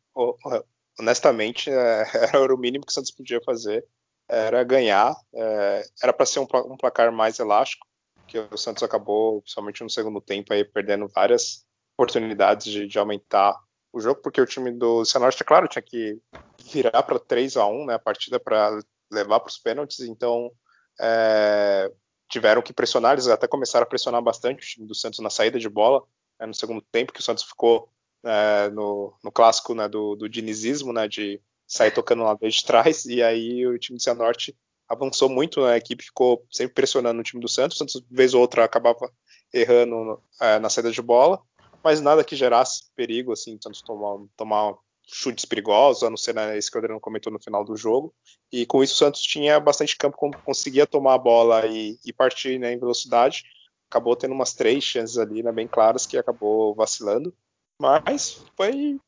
honestamente, é, era o mínimo que o Santos podia fazer, era ganhar. É, era para ser um, um, placar mais elástico, que o Santos acabou, principalmente no segundo tempo, aí, perdendo várias oportunidades de, de aumentar o jogo, porque o time do Cianorte, claro, tinha que virar para 3 a 1 né, a partida para levar para os pênaltis, então é, tiveram que pressionar, eles até começaram a pressionar bastante o time do Santos na saída de bola, né, no segundo tempo, que o Santos ficou é, no, no, clássico né, do, do dinizismo, né, de sair tocando lá de trás, e aí o time do Cianorte avançou muito, né, a equipe ficou sempre pressionando o time do Santos, o Santos, vez ou outra, acabava errando é, na saída de bola, mas nada que gerasse perigo, assim, o Santos tomar, tomar chutes perigosos, a não ser né, esse que o Adriano comentou no final do jogo. E com isso o Santos tinha bastante campo, conseguia tomar a bola e, e partir né, em velocidade. Acabou tendo umas três chances ali, né, bem claras, que acabou vacilando. Mas foi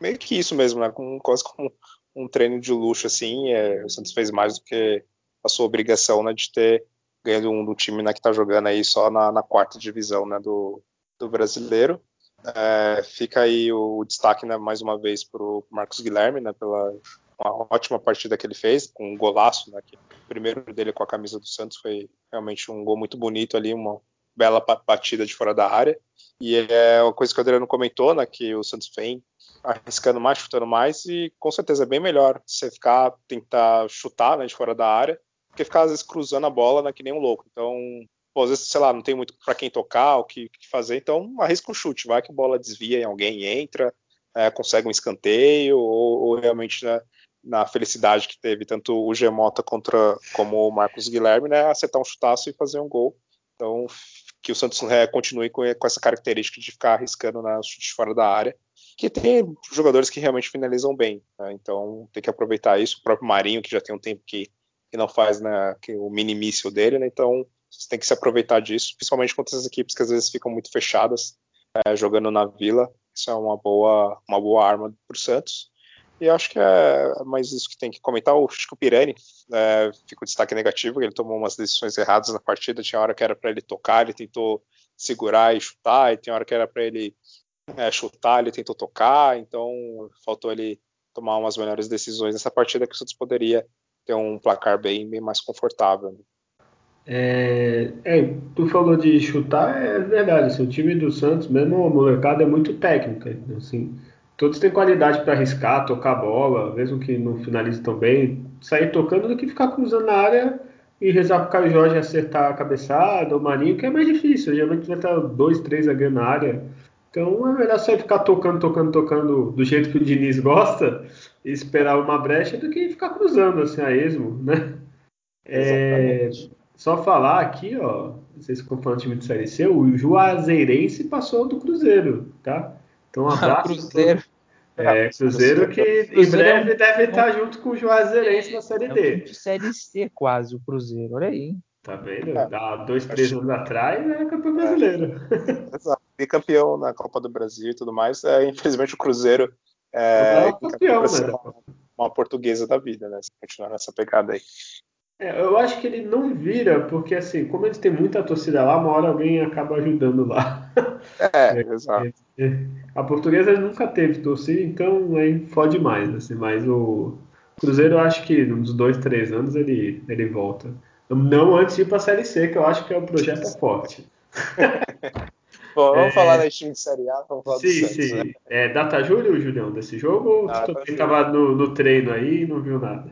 meio que isso mesmo, né, com, quase como um treino de luxo, assim. É, o Santos fez mais do que a sua obrigação né, de ter ganhado um do time né, que está jogando aí só na, na quarta divisão né, do, do brasileiro. É, fica aí o, o destaque, né, mais uma vez, para o Marcos Guilherme, né, pela uma ótima partida que ele fez, com um golaço, né, que o primeiro dele com a camisa do Santos foi realmente um gol muito bonito ali, uma bela batida de fora da área. E é uma coisa que o Adriano comentou, né, que o Santos vem arriscando mais, chutando mais, e com certeza é bem melhor você ficar, tentar chutar né, de fora da área, porque ficar às vezes cruzando a bola né, que nem um louco. Então, pô, às vezes, sei lá, não tem muito para quem tocar, o que, que, fazer, então arrisca um chute, vai que a bola desvia em alguém entra, é, consegue um escanteio, ou, ou realmente né, na felicidade que teve tanto o Gemota contra como o Marcos Guilherme, né, acertar um chutaço e fazer um gol. Então, que o Santos é, continue com, com, essa característica de ficar arriscando na né, chute fora da área, que tem jogadores que realmente finalizam bem, né, então tem que aproveitar isso. O próprio Marinho, que já tem um tempo que, que não faz né, que o minimício dele, né, então você tem que se aproveitar disso, principalmente contra as equipes que às vezes ficam muito fechadas, é, jogando na Vila. Isso é uma boa, uma boa arma para o Santos. E acho que é mais isso que tem que comentar. O Chico Pirani é, fica destaque negativo, ele tomou umas decisões erradas na partida. Tinha hora que era para ele tocar, ele tentou segurar e chutar, e tem hora que era para ele é, chutar, ele tentou tocar. Então faltou ele tomar umas melhores decisões nessa partida que o Santos poderia ter um placar bem, bem mais confortável. É, é, tu falou de chutar, é verdade. Assim, o time do Santos, mesmo o molecada, é muito técnica. Assim, todos têm qualidade para arriscar, tocar a bola, mesmo que não finalize tão bem, sair tocando do que ficar cruzando na área e rezar para o Caio Jorge acertar a cabeçada, o Marinho, que é mais difícil. Geralmente vai estar dois, três zagueiros na área. Então é melhor só ficar tocando, tocando, tocando do jeito que o Diniz gosta e esperar uma brecha do que ficar cruzando assim a esmo, né? É, só falar aqui, ó, vocês ficam falando time de Série C, o Juazeirense passou do Cruzeiro, tá? Então, um abraço. Cruzeiro. É, Cruzeiro que Cruzeiro em breve é um... deve estar junto com o Juazeirense na Série D. É um de Série C quase, o Cruzeiro, olha aí. Tá vendo? Há dois, três anos atrás era campeão brasileiro. Exato. campeão na Copa do Brasil e tudo mais. É, infelizmente o Cruzeiro é, é campeão, né? Uma, uma portuguesa da vida, né? Se continuar nessa pegada aí. É, eu acho que ele não vira, porque assim, como eles têm muita torcida lá, uma hora alguém acaba ajudando lá. É, é exato. A portuguesa nunca teve torcida, então aí fode mais, assim, mas o Cruzeiro eu acho que nos dois, três anos ele, ele volta. Não antes de ir pra Série C, que eu acho que é o projeto é forte. Bom, vamos é... falar da time de Série A, vamos falar sim, do Santos, sim. Né? É data julho, Julião, desse jogo? Ou ah, tu também tava no, no treino aí e não viu nada?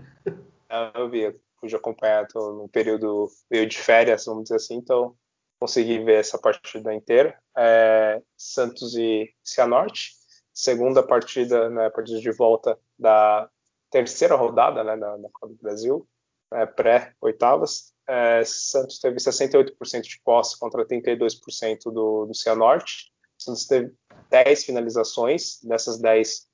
Eu vi, pude acompanhar no período meio de férias, vamos dizer assim, então consegui ver essa partida inteira. É, Santos e Cianorte, segunda partida, né, partida de volta da terceira rodada né, da, da Copa do Brasil, é, pré-oitavas. É, Santos teve 68% de posse contra 32% do, do Cianorte. Santos teve 10 finalizações, dessas 10,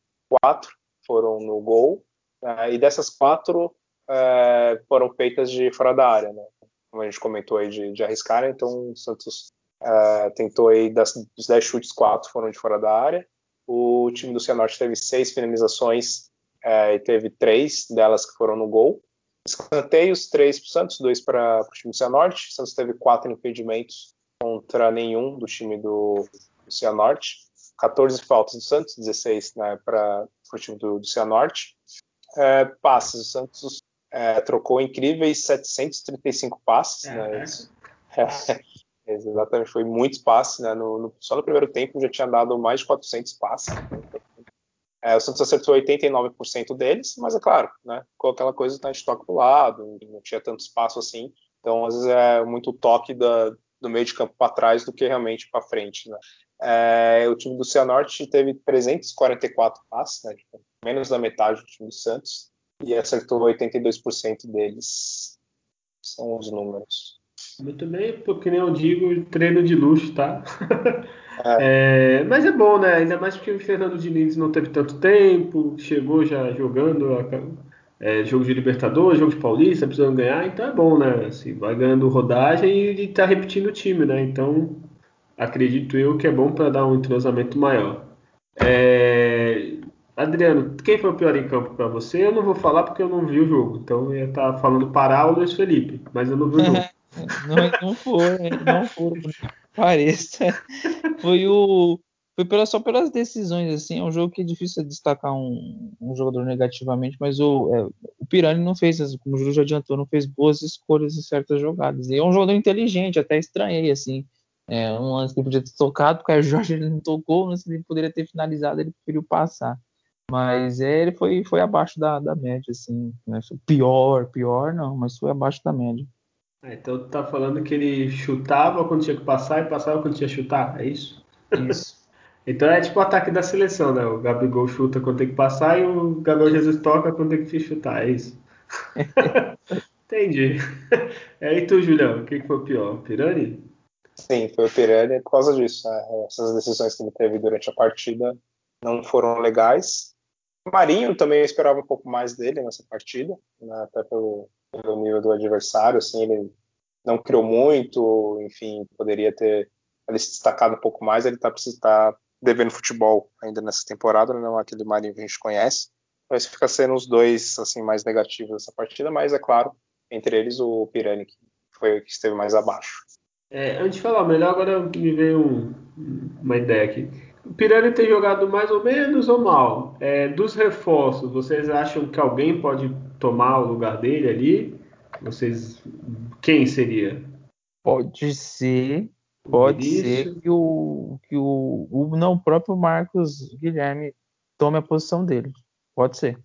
4 foram no gol. É, e dessas quatro, é, foram feitas de fora da área, né? Como a gente comentou aí de, de arriscar, então o Santos é, tentou aí das, dos 10 chutes, 4 foram de fora da área. O time do Cianorte teve seis finalizações é, e teve três delas que foram no gol. Escanteios, três para o Santos, dois para o time do Cianorte. O Santos teve quatro impedimentos contra nenhum do time do, do Cianorte. 14 faltas do Santos, 16 né, para o time do, do Cianorte. É, passes, o Santos é, trocou incríveis 735 passes. Né? É, exatamente, foi muitos passes. Né? No, no, só no primeiro tempo já tinha dado mais de 400 passes. É, o Santos acertou 89% deles, mas é claro, né, com aquela coisa tá de toque para o lado, não tinha tanto espaço assim. Então, às vezes é muito toque da, do meio de campo para trás do que realmente para frente. Né? É, o time do Cianorte teve 344 passes, né, tipo, menos da metade do time do Santos, e acertou 82% deles. São os números. Muito bem, porque nem eu digo, treino de luxo, tá? É. É, mas é bom, né? Ainda mais porque o Fernando Diniz não teve tanto tempo, chegou já jogando é, jogo de Libertadores, jogo de Paulista, precisando ganhar, então é bom, né? Assim, vai ganhando rodagem e tá repetindo o time, né? Então acredito eu que é bom para dar um entrosamento maior. É, Adriano, quem foi o pior em campo para você? Eu não vou falar porque eu não vi o jogo, então eu ia estar tá falando parar o Luiz Felipe, mas eu não vi o jogo. não, não foi, não foi, pareça. Foi o foi pela, só pelas decisões, assim, é um jogo que é difícil destacar um, um jogador negativamente, mas o, é, o Pirani não fez, como o Júlio já adiantou, não fez boas escolhas em certas jogadas. E é um jogador inteligente, até estranhei, assim, é, um lance que ele podia ter tocado, porque o Jorge ele não tocou, que ele poderia ter finalizado, ele preferiu passar. Mas é, ele foi, foi abaixo da, da média, assim, né? pior, pior não, mas foi abaixo da média. É, então tu tá falando que ele chutava quando tinha que passar e passava quando tinha que chutar, é isso? Isso. Então é tipo o ataque da seleção, né? O Gabigol chuta quando tem que passar e o Gabriel Jesus toca quando tem que chutar, é isso? Entendi. É, e tu, Julião, o que, foi pior? Pirani? Sim, foi o Pirani por causa disso. Né? Essas decisões que ele teve durante a partida não foram legais. Marinho também eu esperava um pouco mais dele nessa partida, né? até pelo, pelo nível do adversário. Assim, ele não criou muito, enfim, poderia ter ele se destacado um pouco mais. Ele está tá devendo futebol ainda nessa temporada, não é aquele Marinho que a gente conhece. Mas fica sendo os dois assim mais negativos nessa partida, mas é claro, entre eles o Pirani, que foi o que esteve mais abaixo. É, antes de falar melhor, agora me veio um, uma ideia aqui. O Pirani tem jogado mais ou menos ou mal? É, dos reforços, vocês acham que alguém pode tomar o lugar dele ali? Vocês, quem seria? Pode ser, Pode ser que o, que o, o não o próprio Marcos Guilherme tome a posição dele. Pode ser.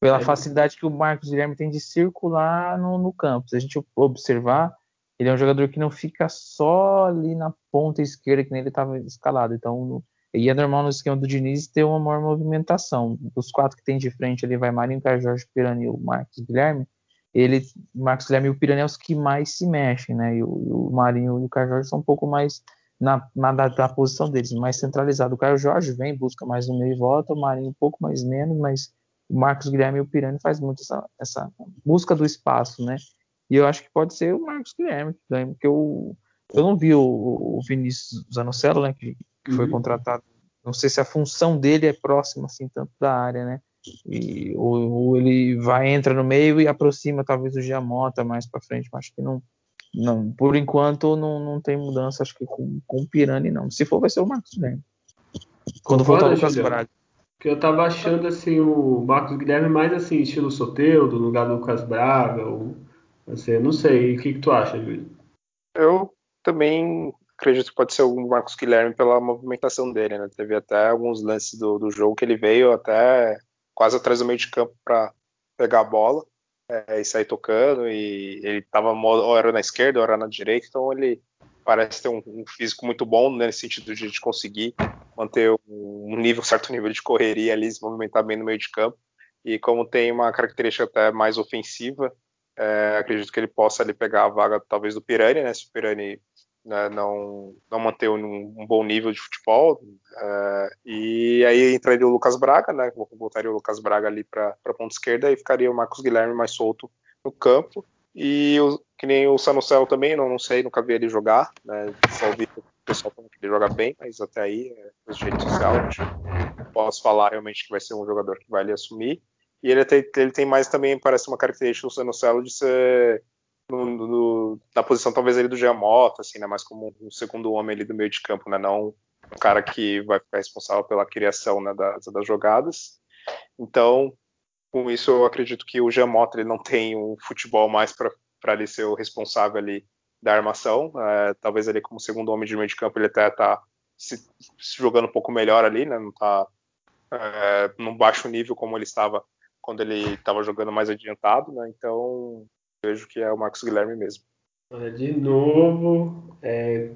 Pela é. facilidade que o Marcos Guilherme tem de circular no, no campo. Se a gente observar, ele é um jogador que não fica só ali na ponta esquerda, que nem ele estava escalado. Então, e é normal no esquema do Diniz ter uma maior movimentação. Dos quatro que tem de frente ali, vai Marinho, Jorge, Pirani e o Marcos Guilherme ele, o Marcos Guilherme e o Piranha os que mais se mexem, né? E o, o Marinho e o Caio Jorge são um pouco mais na, na da, posição deles, mais centralizado. O Caio Jorge vem, busca mais no meio e volta, o Marinho um pouco mais menos, mas o Marcos Guilherme e o Piranha faz muito essa, essa busca do espaço, né? E eu acho que pode ser o Marcos Guilherme que porque eu, eu não vi o, o Vinícius Zanocelo, né? Que, que foi uhum. contratado. Não sei se a função dele é próxima assim tanto da área, né? E, ou, ou, ele vai, entra no meio e aproxima talvez o Giamota mais para frente, mas acho que não, não, por enquanto não, não tem mudança, acho que com, com o Pirani não. Se for, vai ser o Marcos Guilherme. Quando voltar o Lucas Braga. Que eu tava achando assim o Marcos Guilherme mais assim, estilo Soteudo, no lugar do Lucas Braga, ou assim, não sei. O que, que tu acha, Júlio? Eu também acredito que pode ser o Marcos Guilherme pela movimentação dele, né? Teve até alguns lances do, do jogo que ele veio até quase atrás do meio de campo para pegar a bola é, e sair tocando. E ele estava hora na esquerda, hora na direita, então ele parece ter um, um físico muito bom né, nesse sentido de, de conseguir manter um, um, nível, certo nível de correria ali, se movimentar bem no meio de campo. E como tem uma característica até mais ofensiva, é, acredito que ele possa ali pegar a vaga talvez do Pirani, né? Se o Pirani né, não, não manter um, um, bom nível de futebol. Uh, e aí entraria o Lucas Braga, né? Botaria o Lucas Braga ali para a ponta esquerda e ficaria o Marcos Guilherme mais solto no campo. E o, que nem o Sanucelo também, não, não sei, nunca vi ele jogar, né? Só ouvi o pessoal falando que ele joga bem, mas até aí, é jeito social, posso falar realmente que vai ser um jogador que vai ali assumir. E ele tem, ele tem mais também, parece uma característica do Sanucelo de ser no, no, na posição talvez ali do Giamotto, assim, né, mais como um segundo homem ali do meio de campo, né, não um cara que vai ficar responsável pela criação né, das, das jogadas. Então, com isso, eu acredito que o Mota ele não tem um futebol mais para ele ser o responsável ali da armação. É, talvez ele, como segundo homem de meio de campo, ele até está se, se, jogando um pouco melhor ali, né? Não está é, num baixo nível como ele estava quando ele estava jogando mais adiantado, né? Então, vejo que é o Marcos Guilherme mesmo. De novo, é,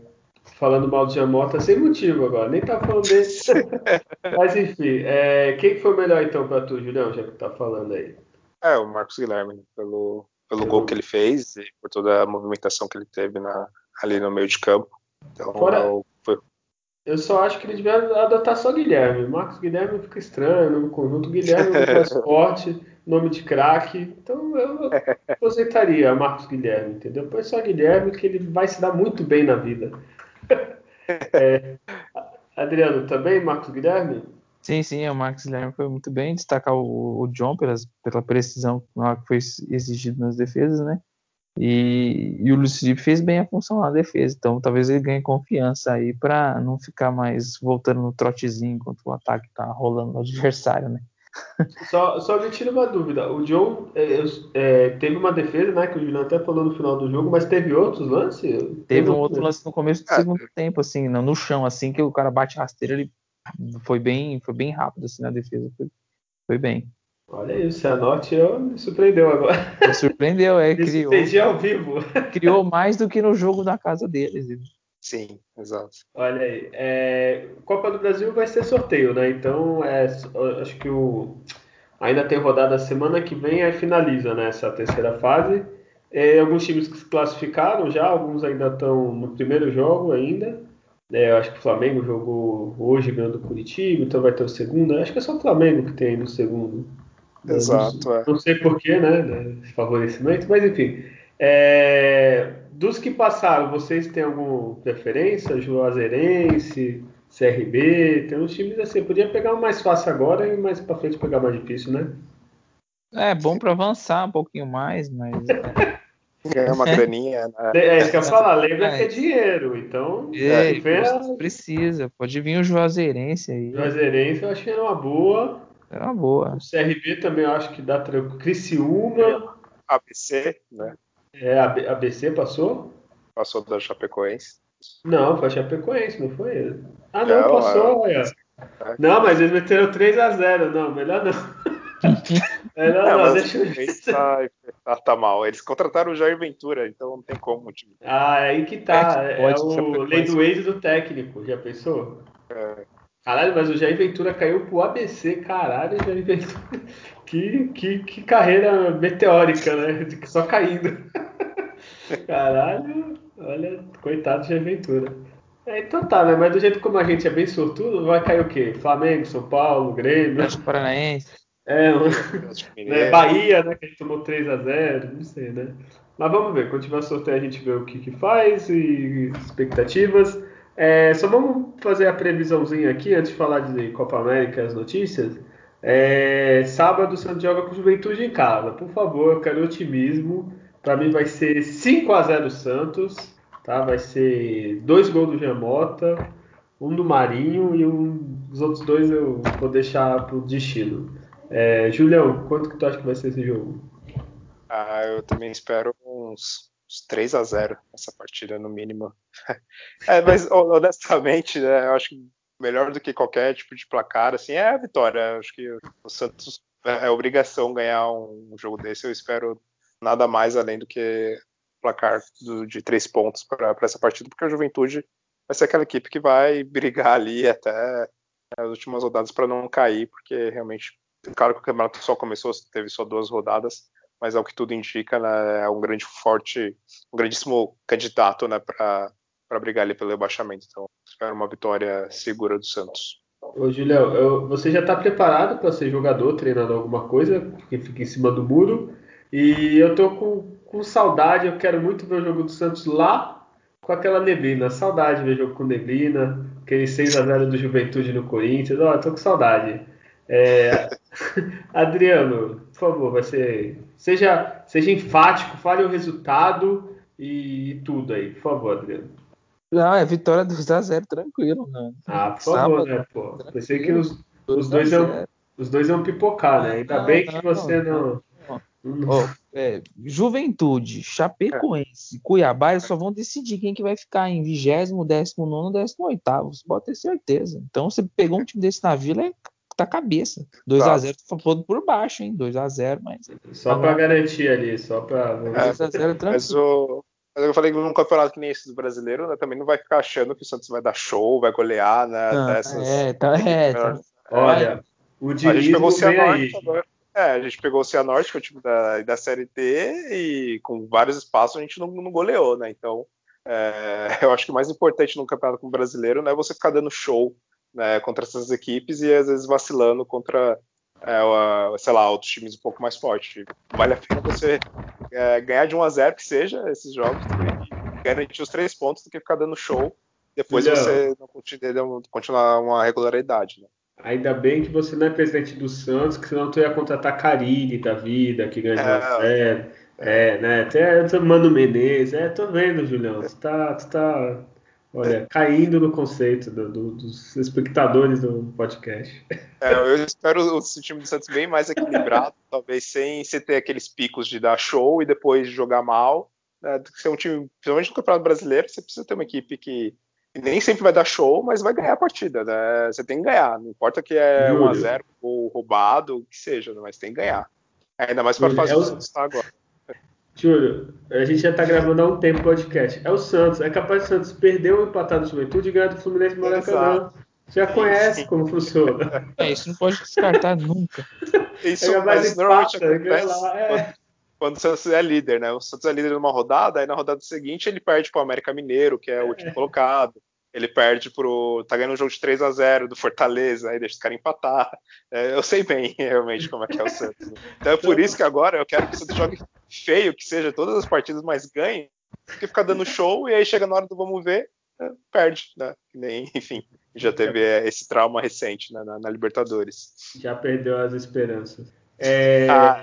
falando mal de Jamota sem motivo agora, nem tá falando desse. Mas enfim, é, quem foi melhor então para tu, Julião, já que tá falando aí? É, o Marcos Guilherme, pelo, pelo Eu... gol que ele fez e por toda a movimentação que ele teve na, ali no meio de campo. Então, Fora... eu, foi... eu só acho que ele devia adotar só Guilherme. Marcos Guilherme fica estranho no conjunto. Guilherme é mais forte nome de craque. Então eu aposentaria Marcos Guilherme, entendeu? Põe só Guilherme que ele vai se dar muito bem na vida. É, Adriano, também Marcos Guilherme? Sim, sim, o Marcos Guilherme foi muito bem. Destacar o, o John pelas, pela precisão que foi exigido nas defesas, né? E, e o Luiz Felipe fez bem a função na defesa, então talvez ele ganhe confiança aí para não ficar mais voltando no trotezinho enquanto o ataque tá rolando no adversário, né? Só, só me tira uma dúvida. O John é, é, teve uma defesa, né? Que o Juliano até falou no final do jogo, mas teve outros lances? Teve um outro lance no começo do ah, segundo tempo, assim, no, no chão, assim, que o cara bate rasteira, ele foi bem, foi bem rápido assim na defesa. Foi, foi bem. Olha isso, a Norte me surpreendeu agora. Me surpreendeu, é. Me criou, ao vivo. Criou mais do que no jogo da casa deles. Sim, exato. Olha aí, é, Copa do Brasil vai ser sorteio, né? Então, é, acho que o ainda tem rodada semana que vem, aí finaliza né, essa terceira fase. É, alguns times que se classificaram já, alguns ainda estão no primeiro jogo ainda. É, eu acho que o Flamengo jogou hoje ganhando o Curitiba, então vai ter o segundo. Acho que é só o Flamengo que tem no segundo. Exato. Não, é. não sei porquê, né? né favorecimento, mas enfim. É, dos que passaram, vocês têm alguma preferência? Juazeirense, CRB? Tem uns times assim, podia pegar o mais fácil agora e mais para frente pegar mais difícil, né? É bom para avançar um pouquinho mais, mas. Ganhar uma graninha. Né? É isso que eu ia falar, lembra é. que é dinheiro, então. É, é, precisa, pode vir o Juazeirense aí. Juazeirense eu achei uma boa. É uma boa. O CRB também eu acho que dá tranquilo. Criciúma. ABC, né? É, ABC passou? Passou da Chapecoense. Não, foi a Chapecoense, não foi ele. Ah, não, não passou, olha. É. Não, mas eles meteram 3x0. Não, melhor não. melhor não, não deixa eu tá, tá, tá, mal. Eles contrataram o Jair Ventura, então não tem como. Tipo. Ah, é aí que tá. É, é o lei do ex do técnico, já pensou? É. Caralho, mas o Jair Ventura caiu pro ABC, caralho, Jair Ventura. Que, que, que carreira meteórica, né? Só caindo. Caralho, olha, coitado de Aventura. É, então tá, né? Mas do jeito como a gente é bem sortudo, vai cair o quê? Flamengo, São Paulo, Grêmio. Atlético Paranaense. É, né? Bahia, né? Que a gente tomou 3x0, não sei, né? Mas vamos ver, quando tiver sorteio a gente vê o que, que faz e expectativas. É, só vamos fazer a previsãozinha aqui antes de falar de Copa América as notícias. É, sábado Santos joga com Juventude em casa. Por favor, eu quero otimismo. Para mim vai ser 5 a 0 Santos, tá? Vai ser dois gols do Jamota, um do Marinho e um, os outros dois eu vou deixar pro destino. É, Julião, quanto que tu acha que vai ser esse jogo? Ah, eu também espero uns, uns 3 a 0 essa partida no mínimo. é, mas honestamente, né, eu acho que melhor do que qualquer tipo de placar assim é a vitória. Acho que o Santos é, é obrigação ganhar um jogo desse. Eu espero nada mais além do que placar do, de três pontos para essa partida, porque a Juventude vai ser aquela equipe que vai brigar ali até as últimas rodadas para não cair, porque realmente, claro que o campeonato só começou, teve só duas rodadas, mas é o que tudo indica, né, é um grande, forte, um grandíssimo candidato né, para brigar ali pelo rebaixamento. Então, espero uma vitória segura do Santos. Ô, Julião, você já está preparado para ser jogador, treinando alguma coisa que fica em cima do muro? E eu tô com, com saudade, eu quero muito ver o jogo do Santos lá com aquela neblina. Saudade de ver jogo com neblina, aquele 6x0 do Juventude no Corinthians. Ó, tô com saudade. É... Adriano, por favor, vai ser. Seja, seja enfático, fale o resultado e tudo aí, por favor, Adriano. Não, é vitória 2x0, tranquilo, né? Ah, por favor, Sábado, né, pô? Pensei que os, os dois iam, Os dois vão pipocar, né? Ainda não, bem que você não. Oh, é, Juventude, Chapecoense, Cuiabá, eles só vão decidir quem que vai ficar em vigésimo, décimo nono, décimo oitavo. Você pode ter certeza. Então, você pegou um time desse na Vila, é tá cabeça. 2x0 tá pondo por baixo, hein? 2x0, mas. Só pra garantir ali, só pra. É, 2x0 Mas o. Mas eu falei que num campeonato que nem esse do brasileiro, né, também não vai ficar achando que o Santos vai dar show, vai golear, né? Ah, dessas... É, tá, é, tá. Olha, o a gente pegou o Cianorte agora. É, a gente pegou o Cianorte, que é o time da, da Série T, e com vários espaços a gente não, não goleou, né? Então, é, eu acho que o mais importante no campeonato como brasileiro não é você ficar dando show né, contra essas equipes e às vezes vacilando contra, é, sei lá, outros times um pouco mais fortes. Vale a pena você é, ganhar de 1 a 0 que seja esses jogos também, e garantir os três pontos do que ficar dando show. Depois você não continua, continuar uma regularidade. Né? Ainda bem que você não é presidente do Santos, que senão tu ia contratar Carille da vida, que ganha é, é, é, né? Até Mano Menezes, é, tô vendo, Julião. Tu tá, tu tá Olha, caindo no conceito do, do, dos espectadores do podcast. É, eu espero o time do Santos bem mais equilibrado, talvez sem você ter aqueles picos de dar show e depois jogar mal. Né, ser um time, principalmente no Campeonato Brasileiro, você precisa ter uma equipe que nem sempre vai dar show, mas vai ganhar a partida. Né? Você tem que ganhar, não importa que é 1x0 ou roubado, o que seja, né? mas tem que ganhar. Ainda mais para fazer é o Santos está agora. Júlio, a gente já tá gravando há um tempo o podcast. É o Santos. É capaz do Santos perder o empatado do Juventude e ganhar do Fluminense no Maracanã. Você já conhece sim. como funciona. É, isso não pode descartar nunca. Isso é mas normalmente acontece lá, é. quando, quando, o Santos é líder, né? O Santos é líder numa rodada, aí na rodada seguinte ele perde para o América Mineiro, que é o último é. colocado ele perde pro. tá ganhando um jogo de 3 a 0 do Fortaleza, aí deixa os caras empatar. É, eu sei bem realmente como é que é o Santos. Né? Então é por isso que agora eu quero que o Santos jogue feio, que seja todas as partidas, mais ganhe, porque ficar dando show e aí chega na hora do vamos ver, é, perde, né? Nem, enfim, já teve é, esse trauma recente né, na, na, Libertadores. Já perdeu as esperanças. É... Ah,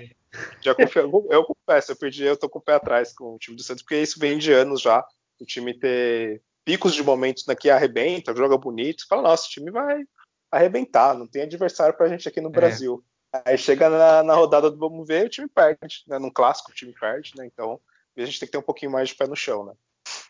já confio, eu confesso, eu perdi, eu tô com o pé atrás com o time do Santos, porque isso vem de anos já, o time ter picos de momentos daqui arrebenta, joga bonito, fala, nossa, o time vai arrebentar, não tem adversário pra gente aqui no é. Brasil. Aí chega na, na, rodada do vamos ver, o time perde, né? Num clássico o time perde, né? Então a gente tem que ter um pouquinho mais de pé no chão, né?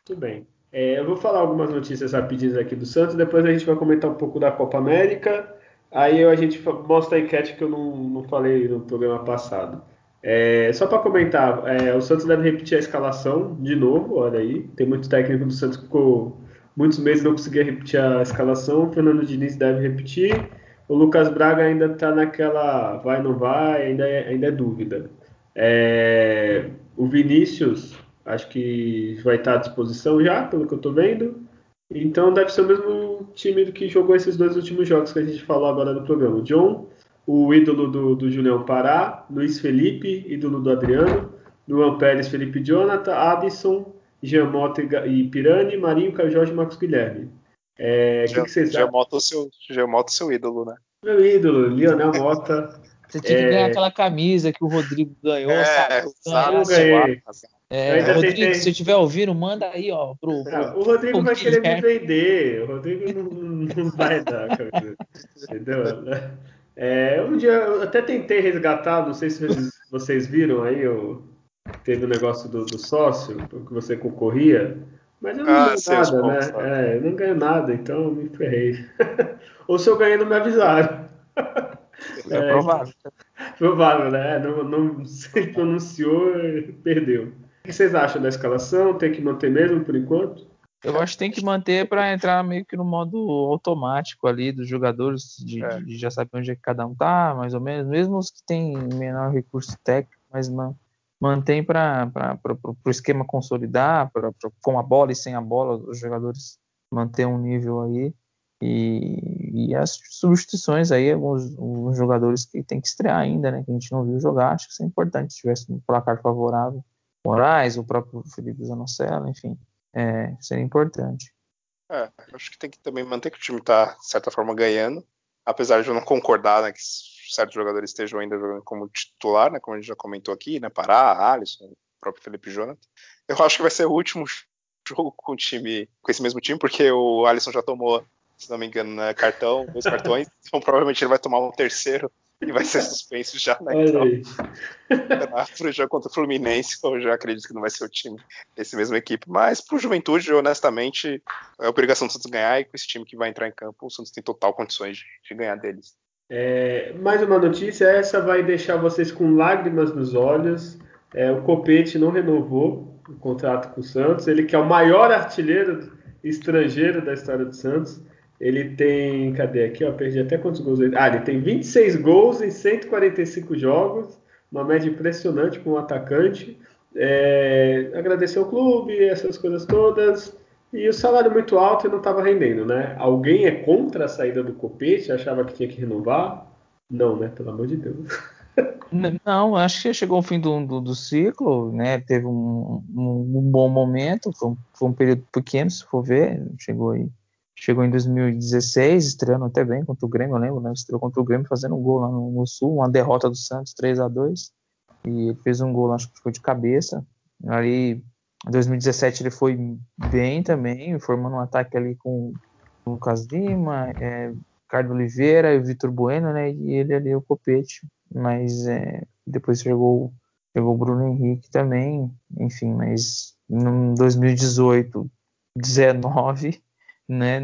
Tudo bem. É, eu vou falar algumas notícias rapidinhas aqui do Santos, depois a gente vai comentar um pouco da Copa América, aí a gente mostra a enquete que eu não, não falei no programa passado. É, só para comentar, é, o Santos deve repetir a escalação de novo, olha aí. Tem muito técnico do Santos que ficou muitos meses não conseguia repetir a escalação. O Fernando Diniz deve repetir. O Lucas Braga ainda está naquela vai, não vai, ainda é, ainda é dúvida. É, o Vinícius, acho que vai estar à disposição já, pelo que eu estou vendo. Então deve ser o mesmo time do que jogou esses dois últimos jogos que a gente falou agora no programa. O John, o ídolo do, do Julião Pará, Luiz Felipe, ídolo do Adriano, Luan Pérez, Felipe Jonathan, Adson, Giamotto e Pirani, Marinho, Caio Jorge e Marcos Guilherme. É, que, que vocês Giamotto, seu, Giamotto seu ídolo, né? Meu ídolo, Lionel Mota. Você tinha que ganhar é. aquela camisa que o Rodrigo ganhou, é, sabe? Ganhei. É, Rodrigo, tentei... se eu estiver ouvindo, manda aí, ó. Pro, pro, o Rodrigo vai querer me vender. O Rodrigo não, não vai dar, cara. Entendeu? É, um dia eu até tentei resgatar, não sei se vocês viram aí, eu, teve o um negócio do, do, sócio, que você concorria, mas eu não ah, ganho nada, né? É, eu não ganho nada, então me ferrei. Ou se eu ganhei, não me avisaram. É, é provável. Provável, né? Não, não se pronunciou, perdeu. O que vocês acham da escalação? Tem que manter mesmo por enquanto? Eu acho que tem que manter para entrar meio que no modo automático ali dos jogadores, de, é. de, já saber onde é que cada um tá, mais ou menos, mesmo os que têm menor recurso técnico, mas man, mantém para o esquema consolidar, pra, pra, com a bola e sem a bola, os jogadores manter um nível aí. E, e as substituições aí, alguns, alguns, jogadores que tem que estrear ainda, né? Que a gente não viu jogar, acho que isso é importante. Se tivesse um placar favorável, Moraes, o próprio Felipe Zanocelo, enfim é, seria importante. É, acho que tem que também manter que o time está, de certa forma, ganhando, apesar de eu não concordar né, que certos jogadores estejam ainda jogando como titular, né, como a gente já comentou aqui, né, Pará, Alisson, o próprio Felipe Jonathan. Eu acho que vai ser o último jogo com o time, com esse mesmo time, porque o Alisson já tomou, se não me engano, né, cartão, dois cartões, então provavelmente ele vai tomar um terceiro e vai ser suspenso já, né? Então, jogo contra o Fluminense, eu já acredito que não vai ser o time desse mesmo equipe. Mas pro Juventude, honestamente, é obrigação do Santos ganhar e com esse time que vai entrar em campo, o Santos tem total condições de, de ganhar deles. É, mais uma notícia, essa vai deixar vocês com lágrimas nos olhos. É, o Copete não renovou o contrato com o Santos, ele que é o maior artilheiro estrangeiro da história do Santos. Ele tem, cadê aqui, ó, perdi até quantos gols ele... Ah, ele tem 26 gols em 145 jogos, uma média impressionante para um atacante. É, agradecer ao clube, essas coisas todas. E o salário muito alto e não estava rendendo, né? Alguém é contra a saída do Copete? Achava que tinha que renovar? Não, né? Pelo amor de Deus. Não, acho que chegou ao fim do, do, do ciclo, né? Teve um, um, um bom momento, foi um, foi um, período pequeno, se for ver, chegou aí. Chegou em 2016, estreando até bem contra o Grêmio, eu lembro, né? Estreou contra o Grêmio fazendo um gol lá no, no Sul, uma derrota do Santos 3 a 2 E ele fez um gol, acho que foi de cabeça. Ali, em 2017, ele foi bem também, formando um ataque ali com o Lucas Lima, é, Ricardo Oliveira e o Vitor Bueno, né? E ele ali, o Copete. Mas é, depois chegou, chegou o Bruno Henrique também, enfim, mas em 2018, 19, né,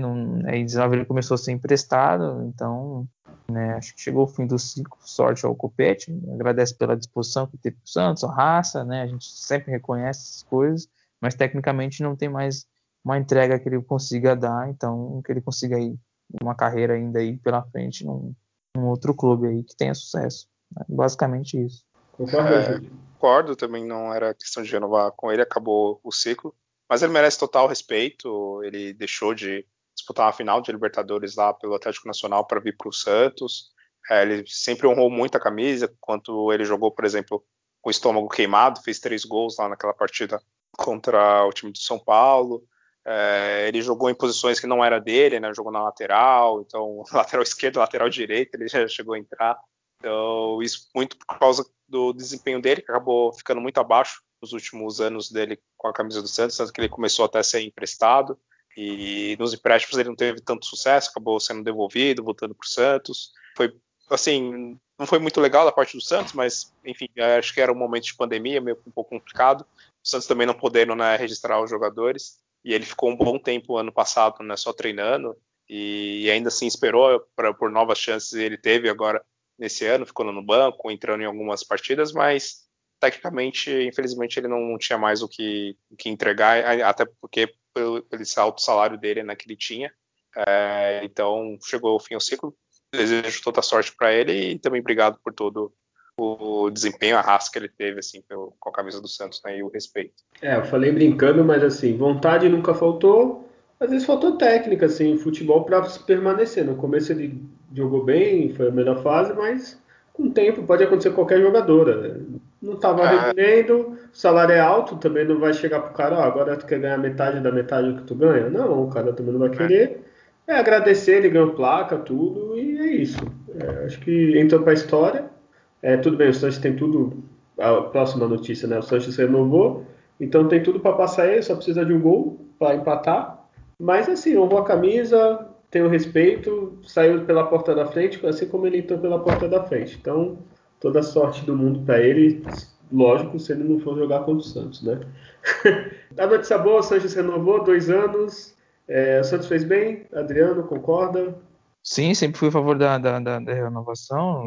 aí 19 ele começou a ser emprestado, então né, acho que chegou o fim do ciclo, sorte ao Copete, agradece pela disposição que teve o Santos, a raça, né, a gente sempre reconhece essas coisas, mas tecnicamente não tem mais uma entrega que ele consiga dar, então que ele consiga ir uma carreira ainda aí pela frente num, num outro clube aí que tenha sucesso. Basicamente isso. Concordo, é, concordo, também não era questão de renovar com ele, acabou o ciclo. Mas ele merece total respeito. Ele deixou de disputar uma final de Libertadores lá pelo Atlético Nacional para vir para o Santos. É, ele sempre honrou muito a camisa, quanto ele jogou, por exemplo, com o estômago queimado, fez três gols lá naquela partida contra o time de São Paulo. É, ele jogou em posições que não era dele, né? Jogou na lateral, então lateral esquerdo, lateral direito, ele já chegou a entrar. Então, isso muito por causa do desempenho dele, que acabou ficando muito abaixo nos últimos anos dele com a camisa do Santos, tanto que ele começou até a ser emprestado. E nos empréstimos ele não teve tanto sucesso, acabou sendo devolvido, voltando para o Santos. Foi, assim, não foi muito legal da parte do Santos, mas, enfim, acho que era um momento de pandemia, meio um pouco complicado. O Santos também não podendo né, registrar os jogadores. E ele ficou um bom tempo ano passado, né, só treinando. E ainda assim esperou pra, por novas chances. Ele teve agora nesse ano, ficou no banco, entrando em algumas partidas, mas tecnicamente, infelizmente, ele não tinha mais o que, o que entregar, até porque pelo, pelo alto salário dele né, que ele tinha. É, então chegou o fim do ciclo. Desejo toda sorte para ele e também obrigado por todo o desempenho, a raça que ele teve assim, pelo, com a camisa do Santos né, e o respeito. É, eu falei brincando, mas assim, vontade nunca faltou. Às vezes faltou técnica, assim, futebol para permanecer. No começo ele jogou bem, foi a melhor fase, mas com o tempo pode acontecer qualquer jogadora. Não estava ah. rendendo, o salário é alto, também não vai chegar pro cara, ó, agora tu quer ganhar metade da metade que tu ganha. Não, o cara também não vai querer. É, é agradecer, ele ganhou placa, tudo, e é isso. É, acho que entrou para a história. É, tudo bem, o Sanches tem tudo. A próxima notícia, né? O Sanches renovou, então tem tudo para passar ele, só precisa de um gol para empatar. Mas assim, honrou a camisa, tem o respeito, saiu pela porta da frente, assim como ele entrou pela porta da frente. Então, toda a sorte do mundo para ele, lógico, se ele não for jogar contra o Santos, né? a notícia boa, o Santos renovou, dois anos, é, o Santos fez bem, Adriano, concorda? Sim, sempre fui a favor da, da, da, da renovação,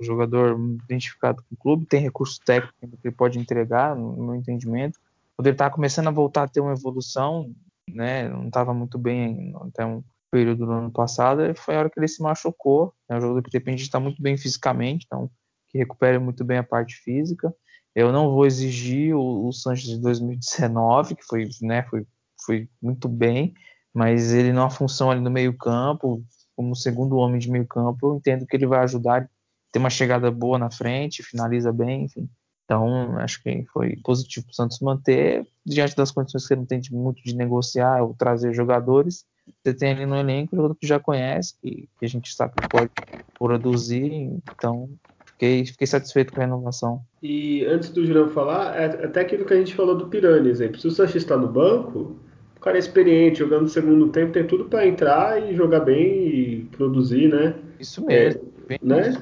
um jogador identificado com o clube, tem recurso técnico que ele pode entregar, no meu entendimento, quando ele está começando a voltar a ter uma evolução, né, não estava muito bem até um período do ano passado, foi a hora que ele se machucou. É um jogador que depende de estar muito bem fisicamente, então que recupere muito bem a parte física. Eu não vou exigir o, o Sanches de 2019, que foi, né, foi, foi muito bem, mas ele numa função ali no meio campo, como segundo homem de meio campo, eu entendo que ele vai ajudar, ter uma chegada boa na frente, finaliza bem, enfim. Então, acho que foi positivo para o Santos manter, diante das condições que ele não tem muito de negociar ou trazer jogadores, você tem ali no elenco jogador que já conhece, que, que a gente sabe que pode produzir, então fiquei, fiquei satisfeito com a renovação. E antes do Julião falar, é até aquilo que a gente falou do Pirani, exemplo. Se o Sanches está no banco, o cara é experiente, jogando no segundo tempo, tem tudo para entrar e jogar bem e produzir, né? Isso mesmo. É, né?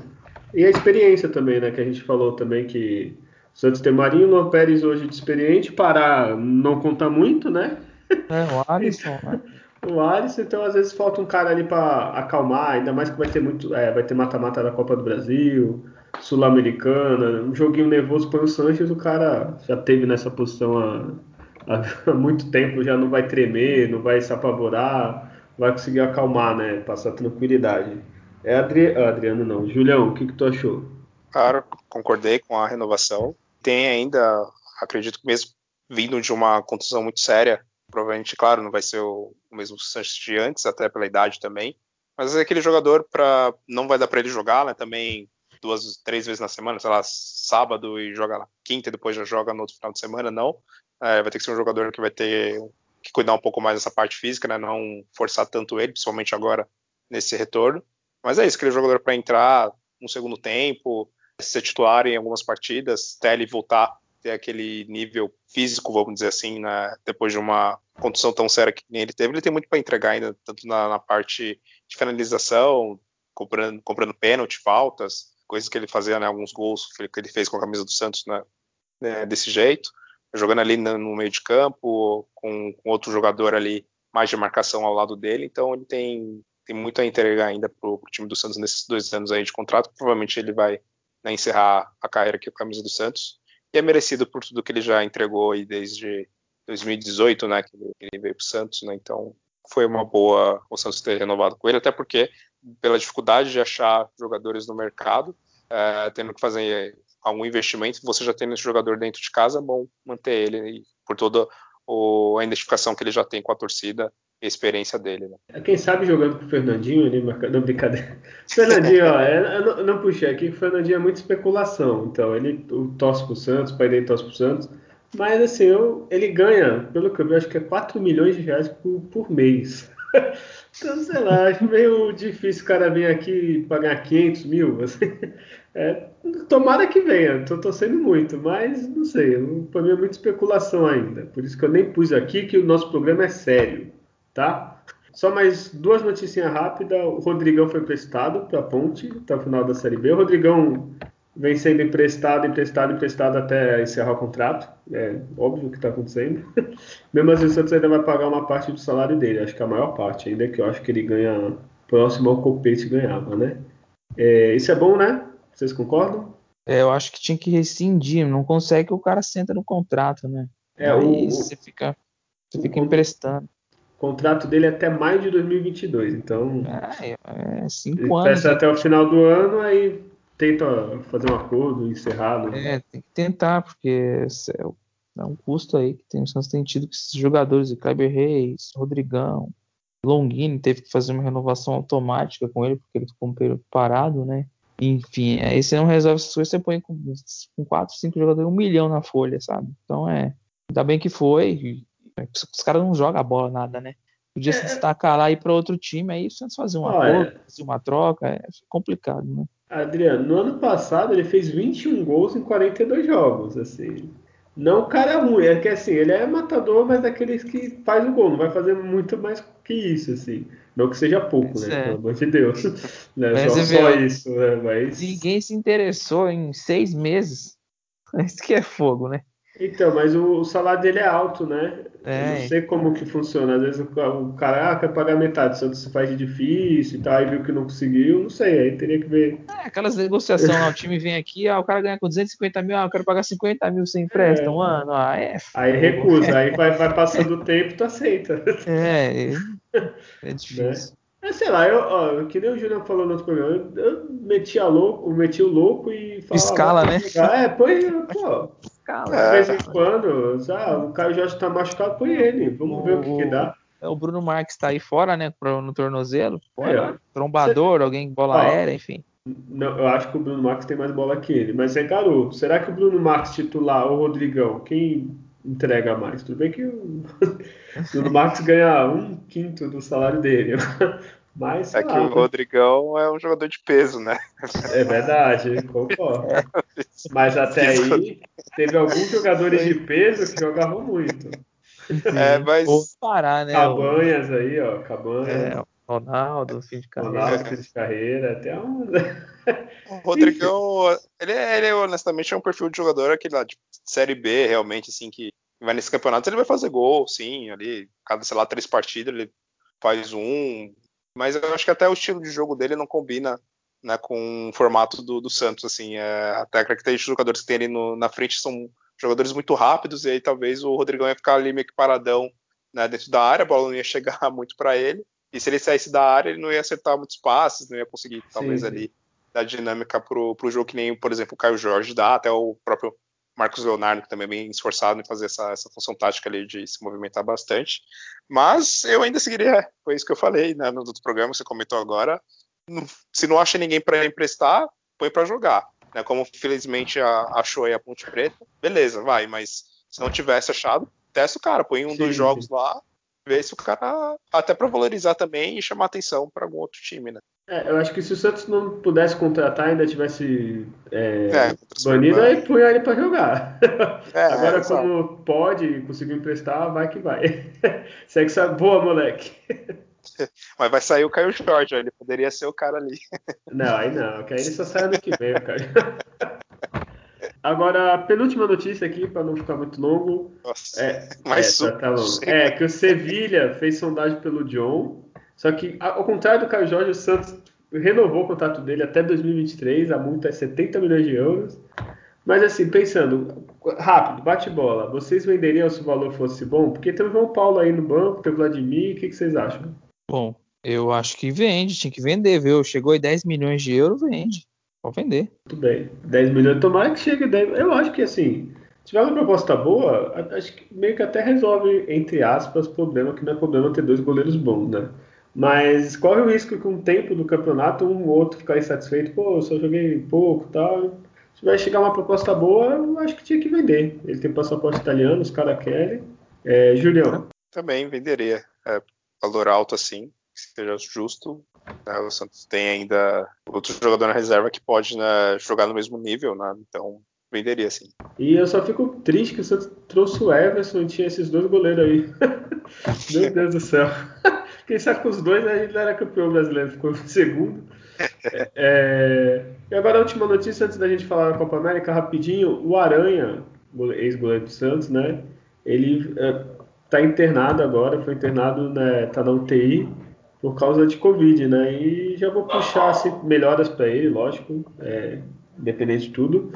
E a experiência também, né? Que a gente falou também que o Santos tem Marinho, Luan Pérez hoje de experiente, Pará não conta muito, né? É, o Alisson, né? o Alisson, então às vezes falta um cara ali para acalmar, ainda mais que vai ter muito, é, vai ter mata-mata da Copa do Brasil, Sul-Americana, um joguinho nervoso põe o Sanches, o cara já teve nessa posição há, há, muito tempo, já não vai tremer, não vai se apavorar, vai conseguir acalmar, né, passar tranquilidade. É Adri... Ah, Adriano não, Julião, o que, que tu achou? Claro, concordei com a renovação. Tem ainda, acredito que mesmo vindo de uma contusão muito séria, provavelmente, claro, não vai ser o, o mesmo Sanches de antes, até pela idade também. Mas é aquele jogador para não vai dar para ele jogar, né? Também duas, três vezes na semana, sei lá, sábado e joga na quinta e depois já joga no outro final de semana, não. É, vai ter que ser um jogador que vai ter que cuidar um pouco mais dessa parte física, né? Não forçar tanto ele, principalmente agora nesse retorno. Mas é isso, aquele jogador para entrar no segundo tempo, ser titular em algumas partidas, até ele voltar ter aquele nível físico, vamos dizer assim, né, depois de uma condição tão séria que ele teve, ele tem muito para entregar ainda, tanto na, na, parte de finalização, comprando, comprando pênalti, faltas, coisas que ele fazia, né, alguns gols que ele fez com a camisa do Santos né, né, desse jeito, jogando ali no, meio de campo, com, com, outro jogador ali mais de marcação ao lado dele, então ele tem, tem muito a entregar ainda para o time do Santos nesses dois anos aí de contrato, provavelmente ele vai né, encerrar a carreira aqui com a camisa do Santos, e é merecido por tudo que ele já entregou aí desde 2018, né, que ele veio para o Santos, né, então foi uma boa o Santos ter renovado com ele, até porque pela dificuldade de achar jogadores no mercado, é, tendo que fazer algum investimento, você já tendo esse jogador dentro de casa, é bom manter ele por toda o, a identificação que ele já tem com a torcida e a experiência dele. Né? Quem sabe jogando com o Fernandinho, ele marca... não, brincadeira. Fernandinho, ó, é, eu não, não puxei aqui, o Fernandinho é muita especulação, então ele torce pro Santos, o pai dele torce pro Santos, mas assim, eu, ele ganha, pelo que eu vi, acho que é 4 milhões de reais por, por mês. Então, sei lá, acho meio difícil o cara vir aqui pagar 500 mil. Assim. É, tomara que venha, tô torcendo muito, mas não sei, para mim é muita especulação ainda. Por isso que eu nem pus aqui que o nosso programa é sério, tá? Só mais duas notícias rápidas. O Rodrigão foi prestado para a Ponte até o final da Série B. O Rodrigão vem sendo emprestado, emprestado, emprestado até encerrar o contrato. É óbvio o que está acontecendo. Mesmo assim, o Santos ainda vai pagar uma parte do salário dele. Acho que a maior parte, ainda que eu acho que ele ganha próximo ao Copete ganhava, né? É, isso é bom, né? Vocês concordam? É, eu acho que tinha que rescindir. Não consegue que o cara senta no contrato, né? É, Aí o, você fica, você fica emprestando. O contrato dele é até maio de 2022, então. É, é cinco anos. até o final do ano, aí tenta fazer um acordo, encerrado. É, tem que tentar, porque é um custo aí que tem, o Santos tem tido com esses jogadores, Kleber Reis, Rodrigão, Longini teve que fazer uma renovação automática com ele, porque ele ficou um período parado, né? Enfim, aí você não resolve essas coisas, você põe com, com 4, 5 jogadores um milhão na folha, sabe? Então é. Ainda bem que foi. Os caras não jogam a bola, nada, né? Podia é, se destacar lá e ir para outro time, aí o Santos fazer um acordo, fazer uma troca, é complicado, né? Adriano, no ano passado ele fez 21 gols em 42 jogos, assim. Não o cara ruim, é que assim, ele é matador, mas daqueles que faz o gol, não vai fazer muito mais que isso, assim. Não que seja pouco, né? É. Pelo amor de Deus. Né? Só, só isso, né? Mas... Ninguém se interessou em seis meses. Isso que é fogo, né? Então, mas o, o, salário dele é alto, né? É. Eu não sei como que funciona. Às vezes o, o cara ah, quer pagar metade, o Santos faz de difícil e tal, aí viu que não conseguiu, não sei, aí teria que ver. É, aquelas negociações lá, o time vem aqui, ah, o cara ganha com 250 mil, ah, eu quero pagar 50 mil sem empresta, é. um ano, ah, é. Aí recusa, aí vai, vai passando o tempo, tu aceita. É, é, é difícil. Né? É, sei lá, eu, ó, que nem o Julião falou no outro programa, eu, eu metia louco, meti o louco e falava. Escala, né? É, põe, pô. Escala. De vez em quando, sabe, o Caio Jorge tá machucado, põe ele. Vamos o, ver o que, que dá. É, o Bruno Marques tá aí fora, né? No tornozelo. é, trombador, Cê... alguém bola ó, aérea, enfim. Não, eu acho que o Bruno Marques tem mais bola que ele, mas é garoto. Será que o Bruno Marques titular ou o Rodrigão, quem entrega mais? Tudo bem que o Bruno Marques ganha um quinto do salário dele. Mas, é que o Rodrigão é um jogador de peso, né? É verdade, concordo. Mas até aí, teve alguns jogadores de peso que jogavam muito. É, mas. parar, né? Cabanhas aí, ó. Cabanhas. É, Ronaldo, fim de carreira. Ronaldo, fim de carreira, até um. O Rodrigão, ele, é, ele honestamente é um perfil de jogador aquele lá de série B, realmente, assim, que vai nesse campeonato, ele vai fazer gol, sim, ali, cada, sei lá, três partidas, ele faz um. Mas eu acho que até o estilo de jogo dele não combina né, com o formato do, do Santos, assim. É, até a característica dos jogadores que tem ali no, na frente são jogadores muito rápidos, e aí talvez o Rodrigão ia ficar ali meio que paradão né, dentro da área, a bola não ia chegar muito para ele. E se ele saísse da área, ele não ia acertar muitos passes, não ia conseguir, talvez, sim, ali dar dinâmica pro, pro jogo que nem, por exemplo, o Caio Jorge dá, até o próprio Marcos Leonardo, que também é bem esforçado em fazer essa, essa função tática ali de se movimentar bastante. Mas eu ainda seguiria, foi isso que eu falei né, no outro programa, você comentou agora. Se não acha ninguém para emprestar, põe para jogar. Né, como felizmente achou aí a Ponte Preta, beleza, vai, mas se não tivesse achado, testa o cara, põe um, sim, dois jogos sim. lá, vê se o cara, até para valorizar também e chamar atenção para algum outro time, né? É, eu acho que se o Santos não pudesse contratar, ainda tivesse é, é, banido, aí punha ele para jogar. É, Agora, como pode, conseguiu emprestar, vai que vai. Segue essa boa, moleque. Mas vai sair o Caio Jorge, ele poderia ser o cara ali. Não, aí não, que aí ele só sai ano que vem, Caio. Agora, a penúltima notícia aqui, para não ficar muito longo. Nossa, é, mais é, tá, tá longo. é que o Sevilha fez sondagem pelo John só que, ao contrário do Caio Jorge, o Santos renovou o contrato dele até 2023, a multa é 70 milhões de euros. Mas assim, pensando, rápido, bate bola, vocês venderiam se o valor fosse bom? Porque tem o João Paulo aí no banco, tem o Vladimir, o que, que vocês acham? Bom, eu acho que vende, tinha que vender, viu? Chegou aí 10 milhões de euros, vende. Pode vender. Muito bem. 10 milhões, tomara que chegue 10. Eu acho que assim, se tiver uma proposta boa, acho que meio que até resolve, entre aspas, o problema, que não é problema ter dois goleiros bons, né? Mas corre o risco que com o tempo do campeonato um ou outro ficar insatisfeito, pô, eu só joguei pouco tal. Se vai chegar uma proposta boa, eu acho que tinha que vender. Ele tem passaporte italiano, os caras querem. É, Julião. Também venderia. É, valor alto assim, que seja justo. Né? O Santos tem ainda outro jogador na reserva que pode né, jogar no mesmo nível, né? então venderia sim. E eu só fico triste que o Santos trouxe o Everson e tinha esses dois goleiros aí. Meu Deus do céu. Quem sabe com os dois a gente era campeão brasileiro, ficou em segundo. É, e agora a última notícia antes da gente falar da Copa América, rapidinho. O Aranha, ex-goleiro do Santos, né? Ele está é, internado agora, foi internado, né, tá na UTI por causa de Covid, né? E já vou puxar assim, melhoras para ele, lógico, é, independente de tudo.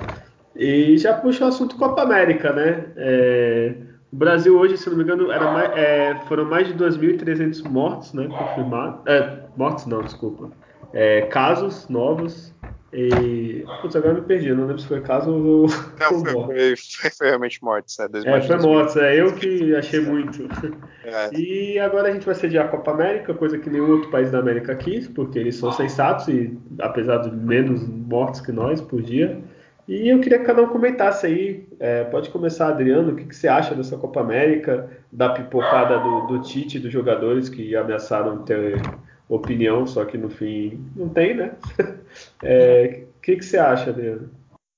E já puxa o assunto Copa América, né? É, o Brasil hoje, se não me engano, mais, é, foram mais de 2.300 mortos, né? Confirmados. É, mortos não, desculpa. É, casos novos. E. Putz, agora me perdi, não lembro se foi caso ou. Não, foi, foi, foi, foi, realmente mortos, é, é foi mortos, é eu que achei muito. É. E agora a gente vai sediar a Copa América, coisa que nenhum outro país da América quis, porque eles são sensatos e, apesar de menos mortos que nós por dia, e eu queria que cada um comentasse aí. É, pode começar, Adriano, o que, que, você acha dessa Copa América, da pipocada do, do Tite dos jogadores que ameaçaram ter opinião, só que no fim não tem, né? É, o que, que você acha, Adriano?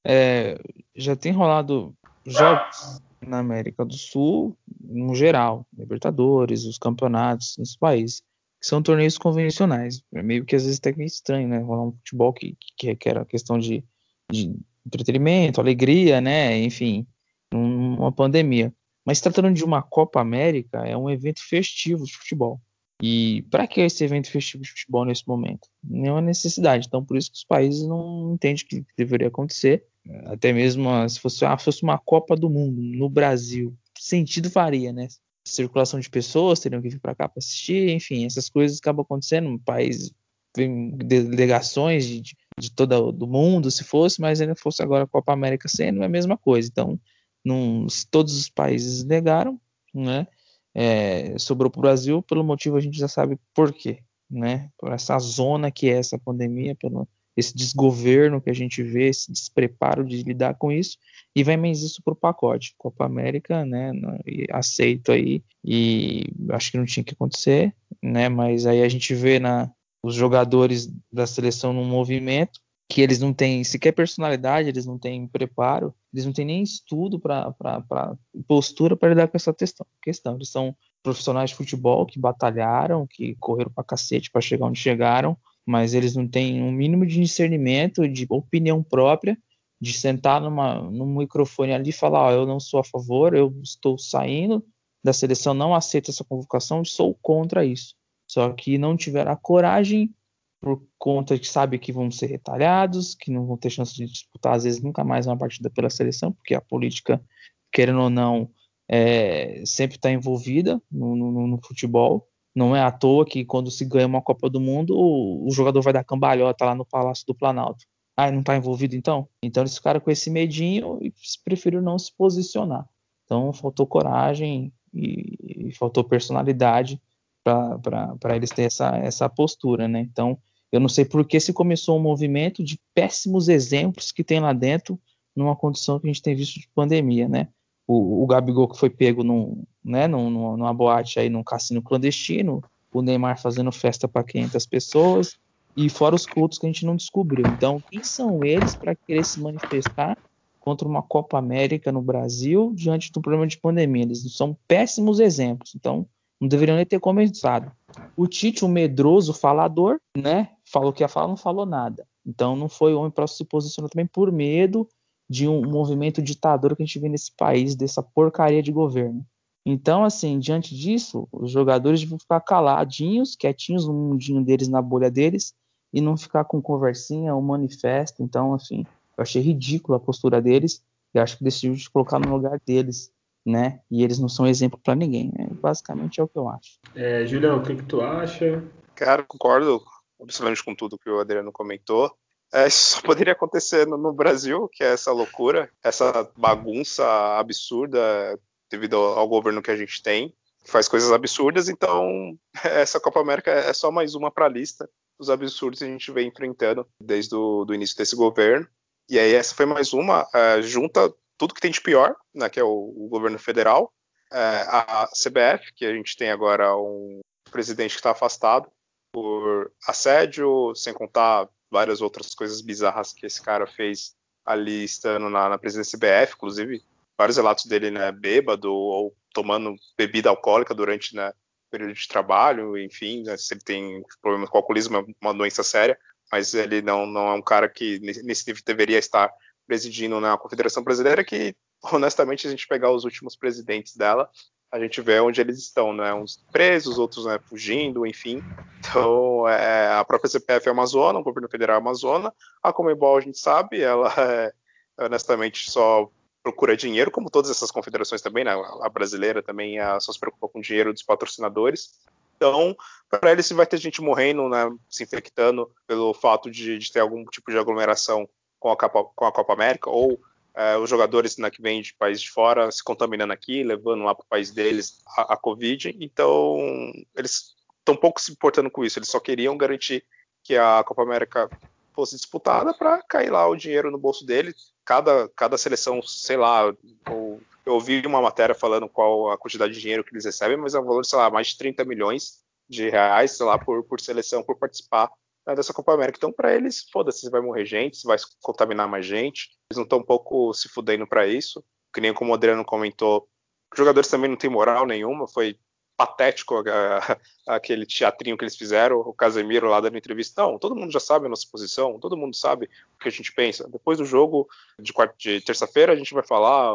É, já tem rolado jogos na América do Sul, no geral, Libertadores, os campeonatos nos países, que são torneios convencionais. É meio que às vezes até meio estranho, né? Rolar um futebol que, que requer a questão de, de entretenimento, alegria, né? Enfim, uma pandemia. Mas tratando de uma Copa América, é um evento festivo de futebol. E para que esse evento festivo de futebol nesse momento? Nenhuma necessidade. Então, por isso que os países não entendem que deveria acontecer. Até mesmo ah, se fosse, ah, fosse uma Copa do Mundo no Brasil, sentido faria, né? Circulação de pessoas teriam que vir para cá para assistir, enfim, essas coisas acabam acontecendo. No país delegações de, de todo do mundo, se fosse, mas ainda fosse agora a Copa América sendo é a mesma coisa. Então, não, todos os países negaram, né? É, sobrou para o Brasil, pelo motivo a gente já sabe por quê, né? Por essa zona que é essa pandemia, pelo esse desgoverno que a gente vê, esse despreparo de lidar com isso, e vem mais isso para o pacote. Copa América, né? Aceito aí, e acho que não tinha que acontecer, né? Mas aí a gente vê na, os jogadores da seleção num movimento que eles não têm sequer personalidade, eles não têm preparo, eles não têm nem estudo para postura para lidar com essa questão. Eles são profissionais de futebol que batalharam, que correram pra cacete para chegar onde chegaram, mas eles não têm um mínimo de discernimento, de opinião própria, de sentar numa, num microfone ali e falar: oh, eu não sou a favor, eu estou saindo da seleção, não aceito essa convocação, sou contra isso. Só que não tiveram a coragem por conta de que sabe que vão ser retalhados, que não vão ter chance de disputar às vezes nunca mais uma partida pela seleção, porque a política, querendo ou não, é, sempre está envolvida no, no, no, futebol. Não é à toa que quando se ganha uma Copa do Mundo, o, o jogador vai dar cambalhota lá no Palácio do Planalto. Ah, não está envolvido então? Então eles ficaram com esse medinho e preferiram não se posicionar. Então faltou coragem e, e faltou personalidade para eles terem essa, essa postura, né? Então eu não sei por que se começou um movimento de péssimos exemplos que tem lá dentro numa condição que a gente tem visto de pandemia, né? O, o Gabigol que foi pego num, né, num, numa boate aí, num cassino clandestino, o Neymar fazendo festa para 500 pessoas, e fora os cultos que a gente não descobriu. Então, quem são eles para querer se manifestar contra uma Copa América no Brasil diante do problema de pandemia? Eles são péssimos exemplos. Então, não deveriam nem ter começado. O Tite, o medroso falador, né? Falou que ia falar, não falou nada. Então, não foi homem para se posicionar também por medo de um movimento ditador que a gente vê nesse país, dessa porcaria de governo. Então, assim, diante disso, os jogadores vão ficar caladinhos, quietinhos no mundinho deles, na bolha deles, e não ficar com conversinha ou manifesto. Então, assim, eu achei ridícula a postura deles e acho que decidiu de colocar no lugar deles, né? E eles não são exemplo para ninguém. Né? Basicamente é o que eu acho. É, Julião, o que, que tu acha? Cara, concordo absolutamente com tudo que o Adriano comentou. É, isso só poderia acontecer no, no, Brasil, que é essa loucura, essa bagunça absurda devido ao, ao governo que a gente tem, que faz coisas absurdas. Então, essa Copa América é só mais uma para a lista dos absurdos que a gente vem enfrentando desde o do início desse governo. E aí essa foi mais uma, é, junta tudo que tem de pior, né, que é o, o governo federal, é, a CBF, que a gente tem agora um presidente que está afastado por assédio, sem contar várias outras coisas bizarras que esse cara fez ali estando na, na presidência CBF, inclusive vários relatos dele, né, bêbado ou tomando bebida alcoólica durante né, período de trabalho, enfim, né, se ele tem problema com alcoolismo, é uma doença séria, mas ele não, não é um cara que nesse nível deveria estar presidindo na Confederação Brasileira, que honestamente a gente pegar os últimos presidentes dela, a gente vê onde eles estão, né? Uns presos, outros né, fugindo, enfim. Então, é, a própria CPF é Amazônia, o governo federal é Amazônia. A Comebol, a gente sabe, ela é, honestamente só procura dinheiro, como todas essas confederações também, né? A brasileira também a, só se preocupa com o dinheiro dos patrocinadores. Então, para eles, se vai ter gente morrendo, né, se infectando pelo fato de, de ter algum tipo de aglomeração com a Copa, com a Copa América, ou é, os jogadores né, que vêm de países de fora se contaminando aqui, levando lá para o país deles a, a Covid. Então, eles estão pouco se importando com isso. Eles só queriam garantir que a Copa América fosse disputada para cair lá o dinheiro no bolso deles. Cada, cada seleção, sei lá, eu, eu ouvi uma matéria falando qual a quantidade de dinheiro que eles recebem, mas é um valor, sei lá, mais de 30 milhões de reais, sei lá, por, por seleção, por participar dessa Copa América. Então, para eles, foda-se se vai morrer gente, vai contaminar mais gente. Eles não estão um pouco se fudendo para isso. Que nem como o Adriano comentou, os jogadores também não têm moral nenhuma. Foi patético aquele teatrinho que eles fizeram, o Casemiro lá dando entrevista. Não, todo mundo já sabe a nossa posição, todo mundo sabe o que a gente pensa. Depois do jogo de, de terça-feira, a gente vai falar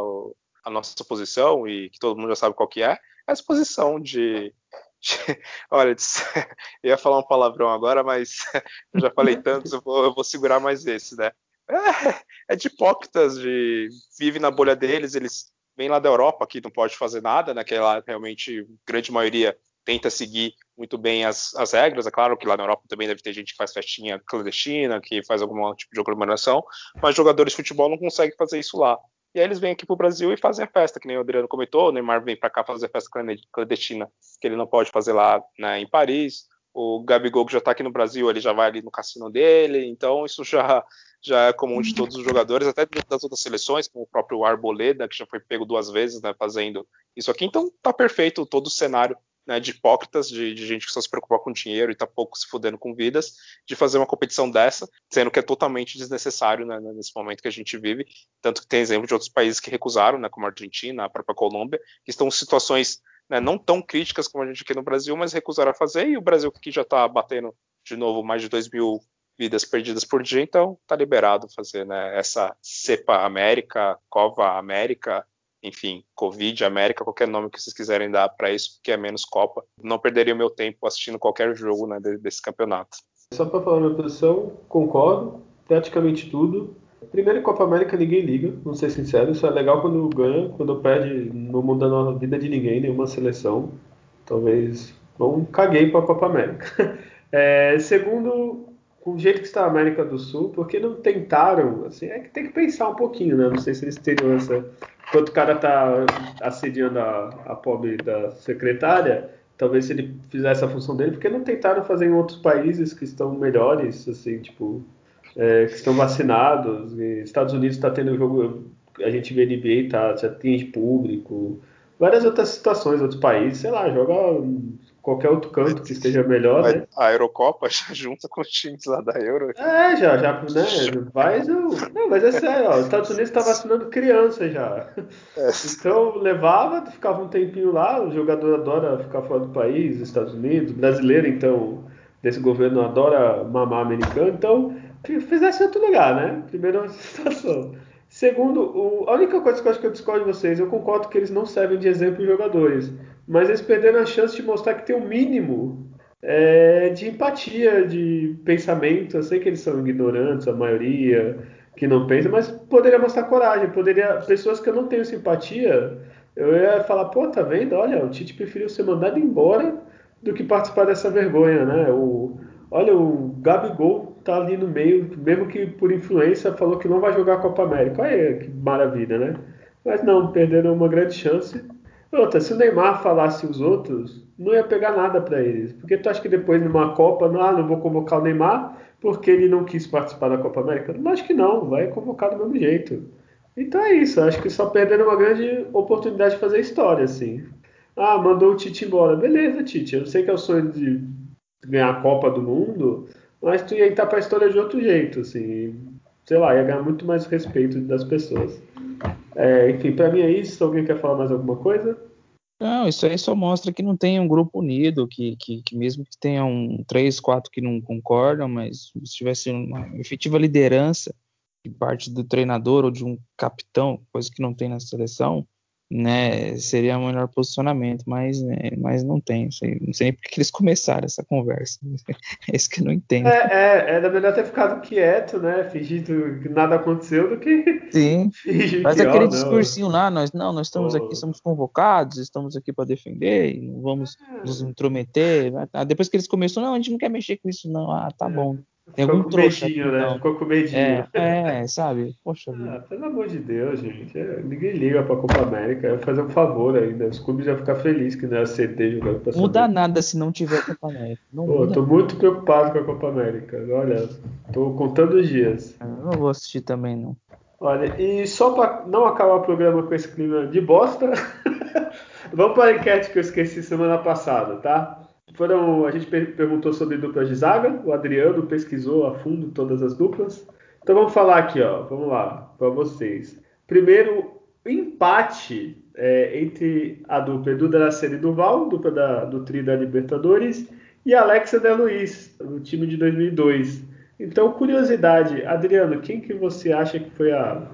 a nossa posição e que todo mundo já sabe qual que é. Essa posição de, Olha, eu ia falar um palavrão agora, mas eu já falei tanto, eu vou, eu vou segurar mais esse, né? É, é de hipócritas, de vive na bolha deles, eles vêm lá da Europa, que não pode fazer nada, né? Que lá realmente grande maioria tenta seguir muito bem as, as regras. É claro que lá na Europa também deve ter gente que faz festinha clandestina, que faz algum tipo de aglomeração, mas jogadores de futebol não conseguem fazer isso lá. E aí eles vêm aqui pro Brasil e fazem a festa, que nem o Adriano comentou, o Neymar vem para cá fazer a festa clandestina, que ele não pode fazer lá né, em Paris. O Gabigol que já está aqui no Brasil, ele já vai ali no cassino dele, então isso já, já é comum de todos os jogadores, até das outras seleções, como o próprio Arboleda, que já foi pego duas vezes né, fazendo isso aqui. Então tá perfeito todo o cenário né, de hipócritas, de, de, gente que só se preocupa com dinheiro e tá pouco se fudendo com vidas, de fazer uma competição dessa, sendo que é totalmente desnecessário né, nesse momento que a gente vive. Tanto que tem exemplo de outros países que recusaram, né, como a Argentina, a própria Colômbia, que estão em situações né, não tão críticas como a gente aqui no Brasil, mas recusaram a fazer, e o Brasil que já está batendo de novo mais de 2 mil vidas perdidas por dia, então tá liberado fazer né, essa cepa América, Cova América, enfim, Covid América, qualquer nome que vocês quiserem dar para isso, que é menos Copa. Não perderia o meu tempo assistindo qualquer jogo né, desse campeonato. Só para falar minha posição, concordo, praticamente tudo. Primeiro, Copa América ninguém liga, vou ser sincero. Isso é legal quando ganha, quando perde, não muda a vida de ninguém, nenhuma seleção. Talvez. Não caguei para a Copa América. É, segundo, o jeito que está a América do Sul, porque não tentaram, assim, é que tem que pensar um pouquinho, né? Não sei se eles teriam essa. Enquanto o cara tá assediando a, a pobre da secretária, talvez se ele fizesse a função dele, porque não tentaram fazer em outros países que estão melhores, assim, tipo, é, que estão vacinados. Estados Unidos está tendo jogo, a gente vê NBA, tá, já tem público, várias outras situações, outros países, sei lá, joga qualquer outro canto que esteja melhor, né? A Eurocopa já junta com os times lá da Euro. É, já, já, né? Mas, eu, não, mas é sério, ó, os Estados Unidos está vacinando criança já. É. Então levava, ficava um tempinho lá, o jogador adora ficar fora do país, Estados Unidos, brasileiro, então, desse governo adora mamar americano, então fizesse outro lugar, né? Primeira situação. Segundo, o, a única coisa que eu acho que eu discordo de vocês, eu concordo que eles não servem de exemplo jogadores, mas eles perderam a chance de mostrar que tem um mínimo é, de empatia, de pensamento. Eu sei que eles são ignorantes, a maioria que não pensa, mas poderia mostrar coragem, poderia pessoas que eu não tenho simpatia, eu ia falar, pô, tá vendo? Olha, o Tite preferiu ser mandado embora do que participar dessa vergonha, né? O, olha, o Gabigol tá ali no meio, mesmo que por influência, falou que não vai jogar a Copa América. Olha que maravilha, né? Mas não, perderam uma grande chance. Outra, se o Neymar falasse os outros, não ia pegar nada para eles. Porque tu acha que depois numa Copa, ah, não vou convocar o Neymar porque ele não quis participar da Copa América? Não, acho que não, vai convocar do mesmo jeito. Então é isso, acho que só perderam uma grande oportunidade de fazer história, assim. Ah, mandou o Tite embora. Beleza, Tite, eu sei que é o sonho de ganhar a Copa do Mundo, mas tu ia entrar para a história de outro jeito, assim, sei lá, ia ganhar muito mais respeito das pessoas. É, enfim, para mim é isso. Alguém quer falar mais alguma coisa? Não, isso aí só mostra que não tem um grupo unido, que, que, que mesmo que tenham três, quatro que não concordam, mas se tivesse uma efetiva liderança de parte do treinador ou de um capitão, coisa que não tem na seleção, né, seria o melhor posicionamento, mas, né, mas não tem. Não sei, não sei nem porque eles começaram essa conversa. É isso que eu não entendo. É, é, era melhor ter ficado quieto, né? Fingindo que nada aconteceu do que. Sim. Mas que, aquele ó, discursinho lá, nós não, nós estamos aqui, somos convocados, estamos aqui para defender, e não vamos é. nos intrometer. Ah, depois que eles começaram, não, a gente não quer mexer com isso, não. Ah, tá é. bom. Tem Ficou algum com trouxa medinho, né? Ficou com medinho. É, é sabe? Poxa ah, pelo amor de Deus, gente. É, ninguém liga pra Copa América. É fazer um favor ainda. Os clubes já ficar felizes que não é a CD jogando pra Muda nada se não tiver Copa América. Não Pô, tô muito preocupado com a Copa América. Olha, tô contando os dias. Eu não vou assistir também, não. Olha, e só pra não acabar o programa com esse clima de bosta, vamos para a enquete que eu esqueci semana passada, tá? Foram, a gente perguntou sobre duplas de zaga, o Adriano pesquisou a fundo todas as duplas. Então vamos falar aqui, ó, vamos lá, para vocês. Primeiro, empate é, entre a dupla Edu Dracena e Duval, dupla da, do Tri da Libertadores, e Alexa De Luiz, do time de 2002. Então, curiosidade, Adriano, quem que você acha que foi a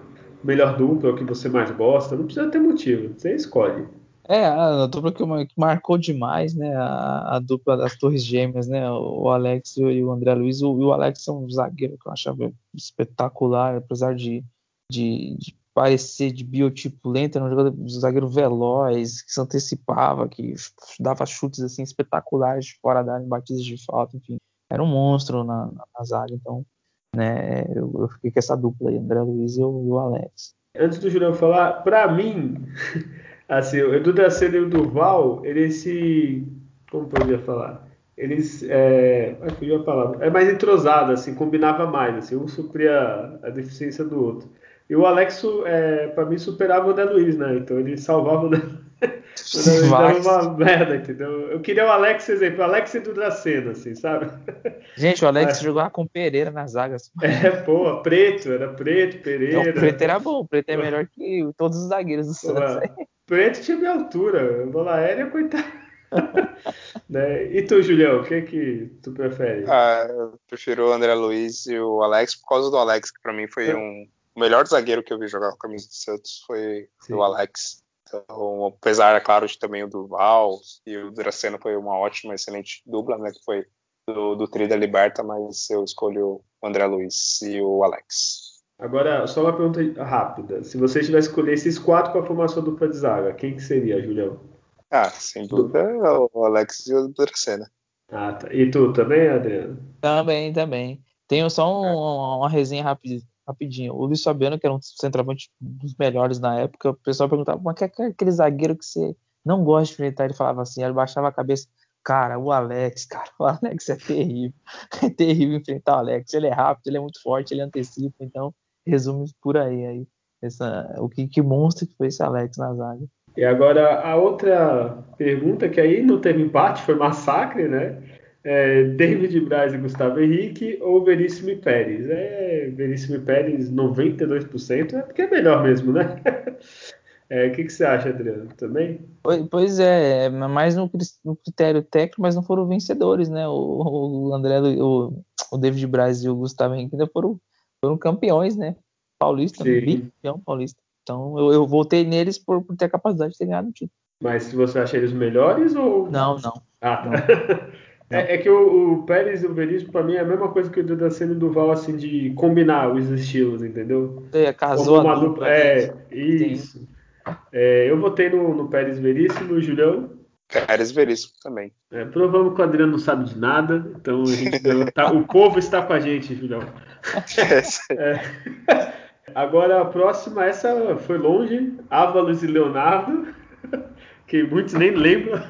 melhor dupla, o que você mais gosta? Não precisa ter motivo, você escolhe. É, a dupla que, marcou demais, né? A, a, dupla das Torres Gêmeas, né? O Alex e o André Luiz. O, o Alex é um zagueiro que eu achava espetacular, apesar de, de, de parecer de biotipo lento, era um jogador, um zagueiro veloz, que se antecipava, que dava chutes assim espetaculares fora da área, batidas de falta, enfim. Era um monstro na, na, na zaga, então, né? Eu, eu, fiquei com essa dupla aí, André Luiz e o, e o Alex. Antes do Julião falar, para mim. Assim, o Edu da Cena e o Durval, eles se. Como podia falar? Eles. É, fugiu a palavra. É mais entrosado, assim, combinava mais. Assim, um supria a deficiência do outro. E o Alexo, é, para mim, superava o André Luiz, né? Então ele salvava o André Dava uma merda, entendeu? Eu queria o Alex, exemplo, o Alex do Dracena, assim, sabe? Gente, o Alex Mas... jogava com Pereira nas zagas. É, pô, preto, era preto, Pereira. Não, o preto era bom, o preto é melhor que todos os zagueiros do Santos. Preto tinha minha altura. Bola aérea, coitado. né? E tu, Julião, o que que tu prefere? Ah, eu prefiro o André Luiz e o Alex por causa do Alex, que pra mim foi um. O melhor zagueiro que eu vi jogar com a camisa do Santos foi Sim. o Alex. Então, apesar, é claro, de também o Duval e o Dracena foi uma ótima, excelente dupla, né? Que foi do, do Tri da Liberta, mas eu escolho o André Luiz e o Alex. Agora, só uma pergunta rápida. Se você tivesse escolher esses quatro para a formação dupla de zaga, quem que seria, Julião? Ah, sem dúvida, o Alex e o Dracena. Ah, tá. E tu também, Adriano? Também, também. Tenho só um, uma resenha rapidinha rapidinho. O Luiz Fabiano, que era um centroavante dos melhores na época, o pessoal perguntava, mas que é aquele zagueiro que você não gosta de enfrentar? Ele falava assim, ele baixava a cabeça, cara, o Alex, cara, o Alex é terrível. É terrível enfrentar o Alex. Ele é rápido, ele é muito forte, ele antecipa, então resume por aí. aí essa, o que, que monstro que foi esse Alex na zaga. E agora a outra pergunta, que aí não teve empate, foi massacre, né? é, David Braz e Gustavo Henrique ou Veríssimo e Pérez? É, Veríssimo e Pérez 92%, é porque é melhor mesmo, né? É, o que, que, você acha, Adriano? Também? Pois é, é mais no, no, critério técnico, mas não foram vencedores, né? O, o André, o, o, David Braz e o Gustavo Henrique ainda foram, foram campeões, né? Paulista, campeão paulista. Então eu, eu voltei neles por, por ter a capacidade de ter ganhado o título. Mas você acha eles melhores ou. Não, não. Ah, tá. Não. É, é, que o, o, Pérez e o Veríssimo, pra mim, é a mesma coisa que o Dudaceno e o Duval, assim, de combinar os estilos, entendeu? É, casou a dupla. dupla é, isso. É, eu votei no, no Pérez Veríssimo, o Julião. Pérez Veríssimo também. É, provamos que o Adriano não sabe de nada, então tá, o povo está com a gente, Julião. É. Agora a próxima, essa foi longe, Ávalos e Leonardo, que muitos nem lembram.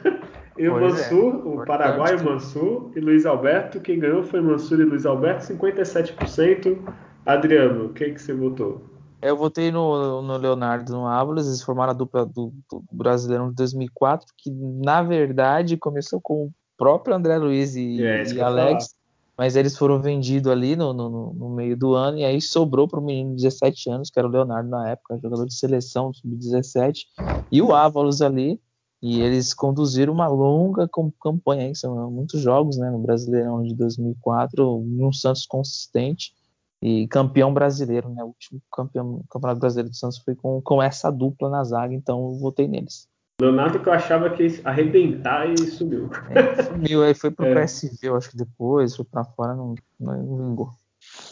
E o é, Mansur, é. o paraguaio Mansur e Luiz Alberto. Quem ganhou foi Mansur e Luiz Alberto, 57%. Adriano, quem que você votou? Eu votei no, no Leonardo no Ávalos, eles formaram a dupla do, do Brasileirão de 2004, que na verdade começou com o próprio André Luiz e, é, e Alex, mas eles foram vendidos ali no, no, no, meio do ano, e aí sobrou para o menino de 17 anos, que era o Leonardo na época, jogador de seleção, sub-17, e o Ávalos ali, e eles conduziram uma longa campanha, são muitos jogos né, no Brasileirão de 2004, um Santos consistente e campeão brasileiro. Né, o último campeão, campeonato brasileiro do Santos foi com, com essa dupla na zaga, então eu votei neles. Leonardo que eu achava que ia arrebentar e sumiu. É, sumiu, aí foi pro é. PSV, eu acho que depois, foi pra fora, não, não vingou.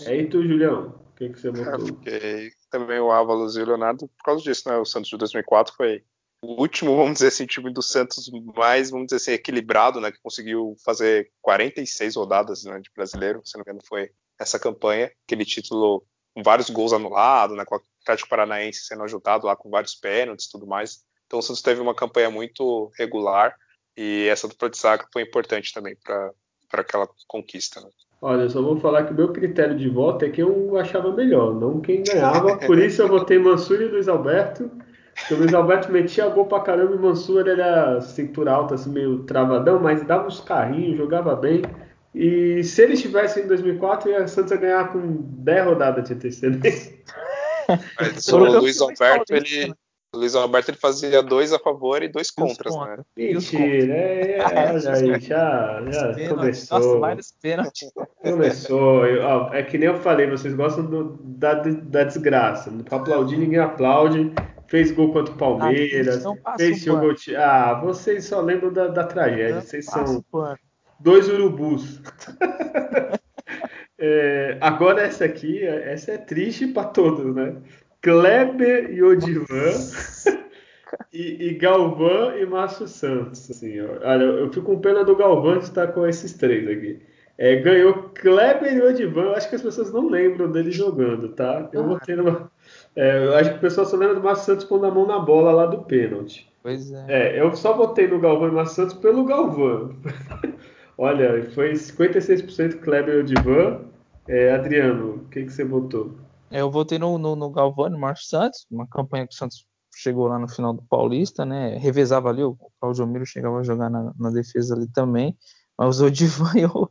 É, e tu, Julião? O que, que você? É, também o Ávalos e o Leonardo, por causa disso, né? O Santos de 2004 foi o último, vamos dizer assim, time do Santos mais, vamos dizer assim, equilibrado, né, que conseguiu fazer 46 rodadas né, de brasileiro, se não me engano foi essa campanha, aquele título com vários gols anulados, né, com o Atlético Paranaense sendo ajudado lá com vários pênaltis e tudo mais. Então o Santos teve uma campanha muito regular e essa de zaga foi importante também para aquela conquista. Né? Olha, eu só vou falar que o meu critério de voto é quem eu achava melhor, não quem ganhava. Por isso eu votei Mansur e Luiz Alberto porque o Luiz Alberto metia gol pra caramba e o Mansur era cintura alta, assim, meio travadão, mas dava uns carrinhos, jogava bem. E se ele estivesse em 2004, a Santos ia ganhar com 10 rodadas de antecedência. Mas o Luiz Alberto, ele, o Luiz Alberto ele fazia dois a favor e dois contras, né? Mentira, é, é, aí, já, já começou. Nossa, vários pênaltis. Começou. Eu, ó, é que nem eu falei, vocês gostam do, da, da desgraça. Pra aplaudir, ninguém aplaude fez gol contra o Palmeiras, ah, fez seu gol. Ah, vocês só lembram da, da tragédia. Não vocês são dois urubus. é, agora essa aqui, essa é triste para todos, né? Kleber e Odivan e, e Galvão e Márcio Santos. Assim, olha, eu fico com pena do Galvão estar com esses três aqui. É, ganhou Kleber e Odivan. Acho que as pessoas não lembram dele jogando, tá? Eu ah. vou ter uma, é, eu acho que o pessoal só lembra do Márcio Santos pondo a mão na bola lá do pênalti. Pois é. é eu só votei no Galvão e Márcio Santos pelo Galvão. Olha, foi 56% Kleber e Odivan. É, Adriano, o que, que você votou? É, eu votei no, no, no Galvão e no Márcio Santos, uma campanha que o Santos chegou lá no final do Paulista, né? Revezava ali, o Claudio Miro chegava a jogar na, na defesa ali também. Mas o Odivan e o,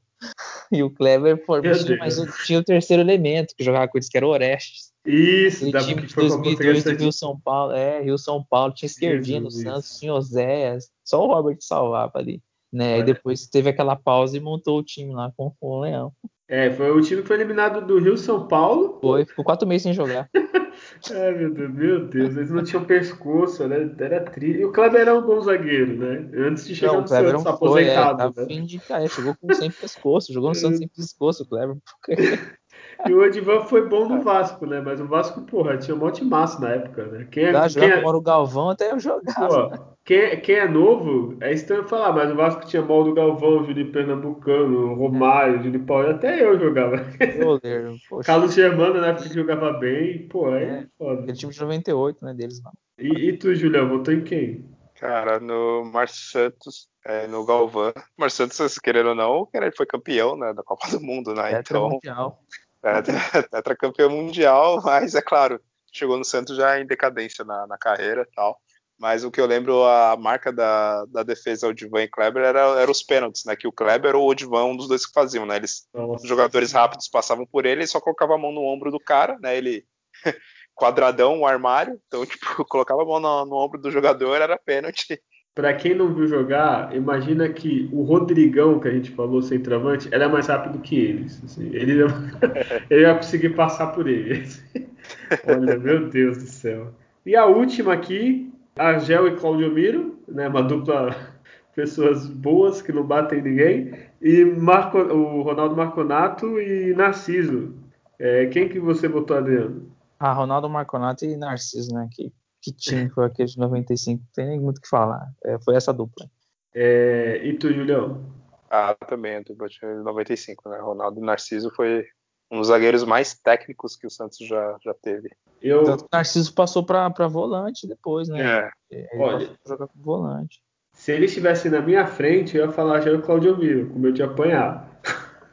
e o Kleber foram, mas tinha o terceiro elemento que jogava com eles, que era o Orestes. Isso, da time de 2002 do Rio São Paulo. É, Rio São Paulo. Tinha esquerdinha no Santos, tinha Oséias. Só o Robert salvava ali. Né? Aí depois teve aquela pausa e montou o time lá com o Leão. É, foi o time que foi eliminado do Rio São Paulo. Foi, ficou quatro meses sem jogar. Ai, meu Deus, meu Deus, eles não tinham pescoço, né? Era triste. E o Kleber era um bom zagueiro, né? Antes de chegar não, no Santos, foi, aposentado. É, né? fim de cara, chegou com sem pescoço, jogou no Santos sem pescoço, o Kleber. E o Edivan foi bom no Vasco, né? Mas o Vasco, porra, tinha um monte massa na época, né? Quem é, quem é... o Galvão até eu jogava. Pô, quem, é, quem é novo, é estranho falar, mas o Vasco tinha mal do Galvão, Júlio Pernambucano, Romário, Júlio Paulo, até eu jogava. Goleiro, Carlos Germano, na época que jogava bem, pô, aí é, foda. Aquele time de 98, né, deles lá. E, e tu, Julião, votou em quem? Cara, no Márcio Santos, é, no Galvão. Márcio Santos, querendo ou não, ele foi campeão né, da Copa do Mundo, né? Então, mundial. É, tetracampeão mundial, mas é claro, chegou no Santos já em decadência na, na carreira e tal. Mas o que eu lembro, a marca da, da defesa Odivan e Kleber era, era os pênaltis, né? Que o Kleber ou o Odivan, um dos dois que faziam, né? Eles, os jogadores rápidos passavam por ele e só colocava a mão no ombro do cara, né? Ele quadradão, um armário, então tipo, colocava a mão no, no ombro do jogador, era pênalti. Para quem não viu jogar, imagina que o Rodrigão, que a gente falou, centroavante, era mais rápido que eles. Assim, ele, ia, ele conseguir passar por eles. Olha, meu Deus do céu. E a última aqui, Argel e Claudio Miro, né, uma dupla pessoas boas que não batem ninguém, e Marco, o Ronaldo Marconato e Narciso. É, quem que você botou, Adriano? Ah, Ronaldo Marconato e Narciso, né? Que, que time foi aquele de 95? Não tem nem muito o que falar. É, foi essa dupla. É, e tu, Julião? Ah, também, a dupla de 95, né? Ronaldo e Narciso foi um dos zagueiros mais técnicos que o Santos já, já teve. Eu... Tanto que o Narciso passou para volante depois, né? É. Ele Olha, jogar com volante. Se ele estivesse na minha frente, eu ia falar já o Claudio Miro, com medo de apanhar.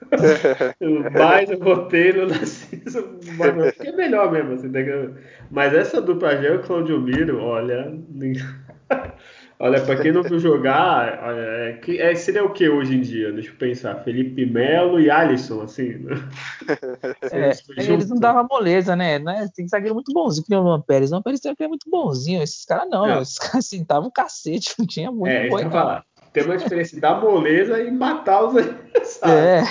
Mas eu botei no Narciso, que é melhor mesmo. Assim, né? Mas essa dupla Gel e Claudio Miro, olha. Olha, para quem não viu jogar, é, é, seria o que hoje em dia? Deixa eu pensar. Felipe Melo e Alisson, assim. Né? É, eles não davam moleza, né? né? Tem zagueiro muito bonzinho que o Luan Pérez. O Luan Pérez tem é muito bonzinho. Esses caras não, não. esses caras sentavam o cacete, não tinha muito é, falar. Tem uma diferença da moleza e matar os É.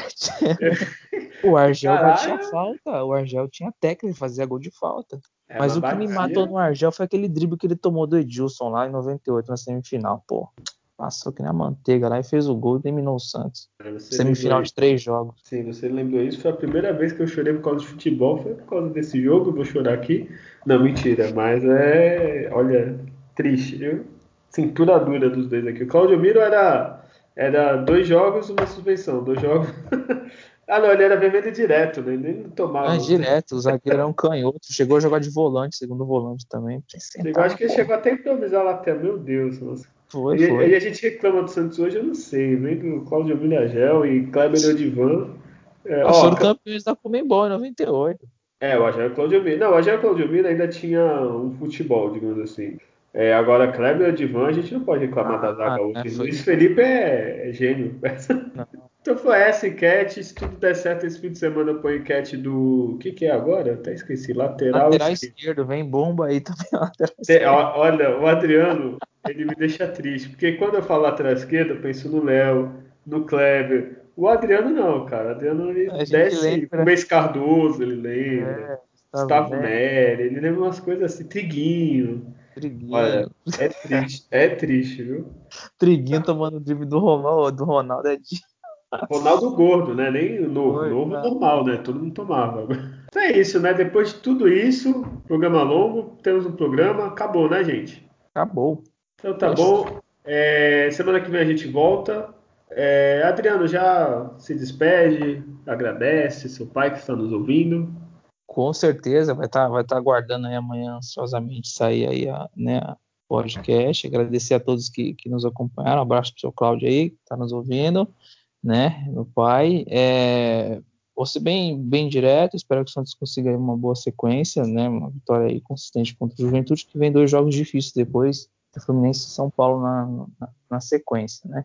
o Argel batia falta. O Argel tinha técnica de fazer gol de falta. É Mas o que me matou no Argel foi aquele drible que ele tomou do Edilson lá em 98 na semifinal. Pô, passou que nem a manteiga lá e fez o gol e terminou o Santos. É, semifinal de três jogos. Sim, você lembrou isso. Foi a primeira vez que eu chorei por causa de futebol. Foi por causa desse jogo. Vou chorar aqui. Não, mentira. Mas é. Olha, triste, viu? Cintura dura dos dois aqui. O Claudio Miro era. Era dois jogos e uma suspensão. Dois jogos. Ah, não, ele era vermelho direto, né? Nem tomava. Ah, direto, o zagueiro era um canhoto. Chegou a jogar de volante, segundo volante também. Eu acho que ele chegou até a improvisar lá até. Meu Deus, nossa. Foi, e, foi. E a gente reclama do Santos hoje, eu não sei. Vem do Cláudio Milhagel e Kleber Odivan. É, Nós campeões da Comembol em 98. É, o Agel Claudio Miro. Não, o Agel Claudio Miro ainda tinha um futebol, digamos assim. É, agora, Kleber e Odivan, a gente não pode reclamar ah, da zaga hoje. É, Luiz Felipe é, é gênio. Então foi essa enquete. Se tudo der certo esse fim de semana, põe enquete do. O que, que é agora? Até esqueci. Lateral, lateral esquerdo. esquerdo. Vem bomba aí também. Lateral Olha, o Adriano, ele me deixa triste. Porque quando eu falo lateral esquerdo, eu penso no Léo, no Kleber. O Adriano não, cara. O Adriano ele desce o Mês Cardoso, ele lembra. É, Gustavo Nery, ele lembra umas coisas assim. Triguinho. Triguinho. Olha, é triste, é triste, viu? Triguinho tomando o drible do Ronaldo, do Ronaldo é de Ronaldo gordo, né? Nem novo. Foi, novo normal, né? Todo mundo tomava. Então é isso, né? Depois de tudo isso, programa longo, temos um programa. Acabou, né, gente? Acabou. Então tá bom. É, semana que vem a gente volta. É, Adriano, já se despede, agradece seu pai que está nos ouvindo. Com certeza, vai estar tá, vai tá aguardando aí amanhã ansiosamente sair aí a, né, podcast. Agradecer a todos que, que nos acompanharam. Um abraço para o seu Cláudio aí, que está nos ouvindo né? Meu pai. É, vou ser bem, bem direto, espero que o Santos consiga uma boa sequência, né? Uma vitória aí consistente contra o Juventude, que vem dois jogos difíceis depois, do Fluminense e São Paulo na, na, na, sequência, né?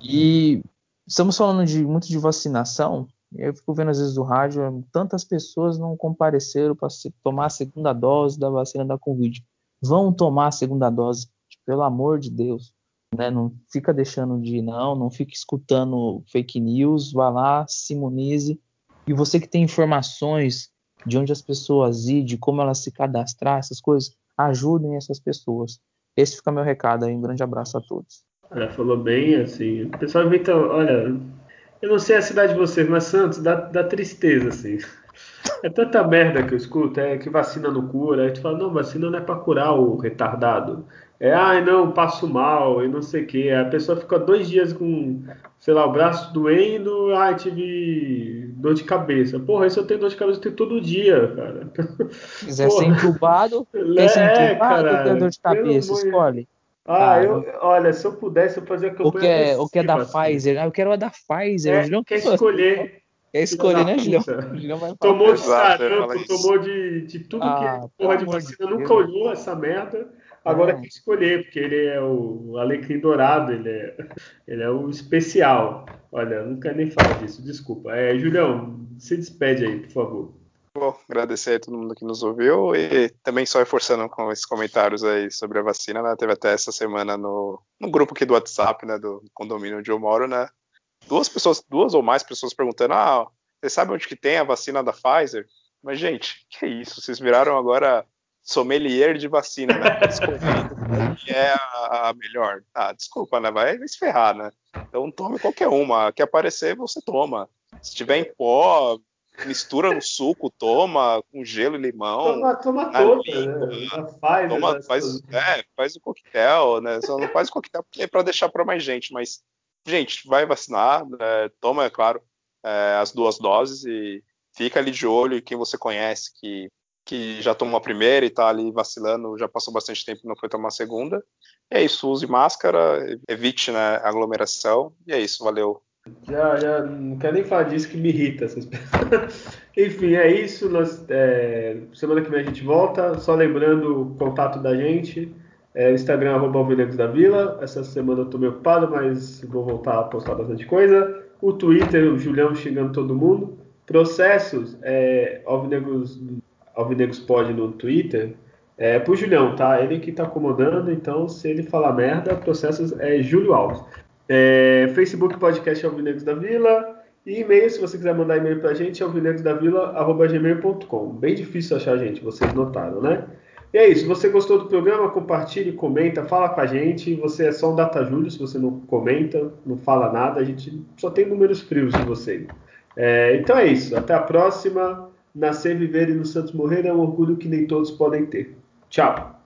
E estamos falando de muito de vacinação, Eu fico vendo às vezes o rádio, tantas pessoas não compareceram para tomar a segunda dose da vacina da Covid. Vão tomar a segunda dose, pelo amor de Deus. Né? Não fica deixando de ir, não, não fica escutando fake news, vá lá, se imunize. E você que tem informações de onde as pessoas ir, de como elas se cadastrar, essas coisas, ajudem essas pessoas. Esse fica meu recado aí. Um grande abraço a todos. Ela falou bem, assim. O pessoal inventa, olha, eu não sei a cidade de vocês, mas Santos dá, dá tristeza, assim. É tanta merda que eu escuto, é que vacina não cura. Aí tu fala, não, vacina não é pra curar o retardado. É, ai não, passo mal e não sei o que. A pessoa fica dois dias com, sei lá, o braço doendo, ai, tive dor de cabeça. Porra, isso eu tenho dor de cabeça eu tenho todo dia, cara. Quiser ser entubado, quer ser é, entubado ou ter dor de cabeça? Escolhe. Ah, ah, eu, olha, se eu pudesse, eu fazia campanha. O que é, o que é da assim. Pfizer? Ah, eu quero a da Pfizer. É, não quer escolher. Quer escolher, né, Julião? Tomou de sarampo, tomou de, de tudo ah, que é porra de vacina, nunca olhou essa merda. Agora quer escolher, porque ele é o alecrim dourado, ele é, ele é o especial. Olha, não quero nem falar disso, desculpa. É, Julião, se despede aí, por favor. Bom, agradecer a todo mundo que nos ouviu e também só reforçando com esses comentários aí sobre a vacina, né? Teve até essa semana no, no grupo aqui do WhatsApp, né? Do condomínio onde eu moro, né? Duas pessoas, duas ou mais pessoas perguntando: ah, você sabe onde que tem a vacina da Pfizer? Mas, gente, que isso? Vocês viraram agora sommelier de vacina, né? que é a, a, melhor. Ah, desculpa, né? Vai se ferrar, né? Então tome qualquer uma. Que aparecer, você toma. Se tiver em pó, mistura no suco, toma com gelo e limão. Toma, toma toda, língua, né? Faz, toma, faz, é, faz o coquetel, né? Só não faz o coquetel porque é para deixar para mais gente, mas gente, vai vacinar, né? toma, é claro, é, as duas doses e fica ali de olho em quem você conhece que que já tomou a primeira e está ali vacilando, já passou bastante tempo e não foi tomar a segunda. E é isso, use máscara, evite né, aglomeração. E é isso, valeu. Já, já não quero nem falar disso que me irrita essas Enfim, é isso. Nós, é, semana que vem a gente volta. Só lembrando o contato da gente. É, Instagram, arroba da Vila. Essa semana eu tô meio ocupado, mas vou voltar a postar bastante coisa. O Twitter, o Julião xingando todo mundo. Processos, é, Alvinegros, Alvinegros pode no Twitter. É pro Julião, tá? Ele que tá comandando, então se ele falar merda, processos é Júlio Alves. É, Facebook Podcast Alvinegros da Vila. E e-mail, se você quiser mandar e-mail pra gente, é. Bem difícil achar a gente, vocês notaram, né? E é isso. Se você gostou do programa, compartilhe, comenta, fala com a gente. Você é só um Data Júlio, se você não comenta, não fala nada, a gente só tem números frios de você. É, então é isso. Até a próxima. Nascer, viver e no Santos morrer é um orgulho que nem todos podem ter. Tchau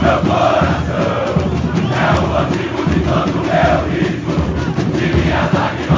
meu coração É o antigo de todo meu riso De minhas lágrimas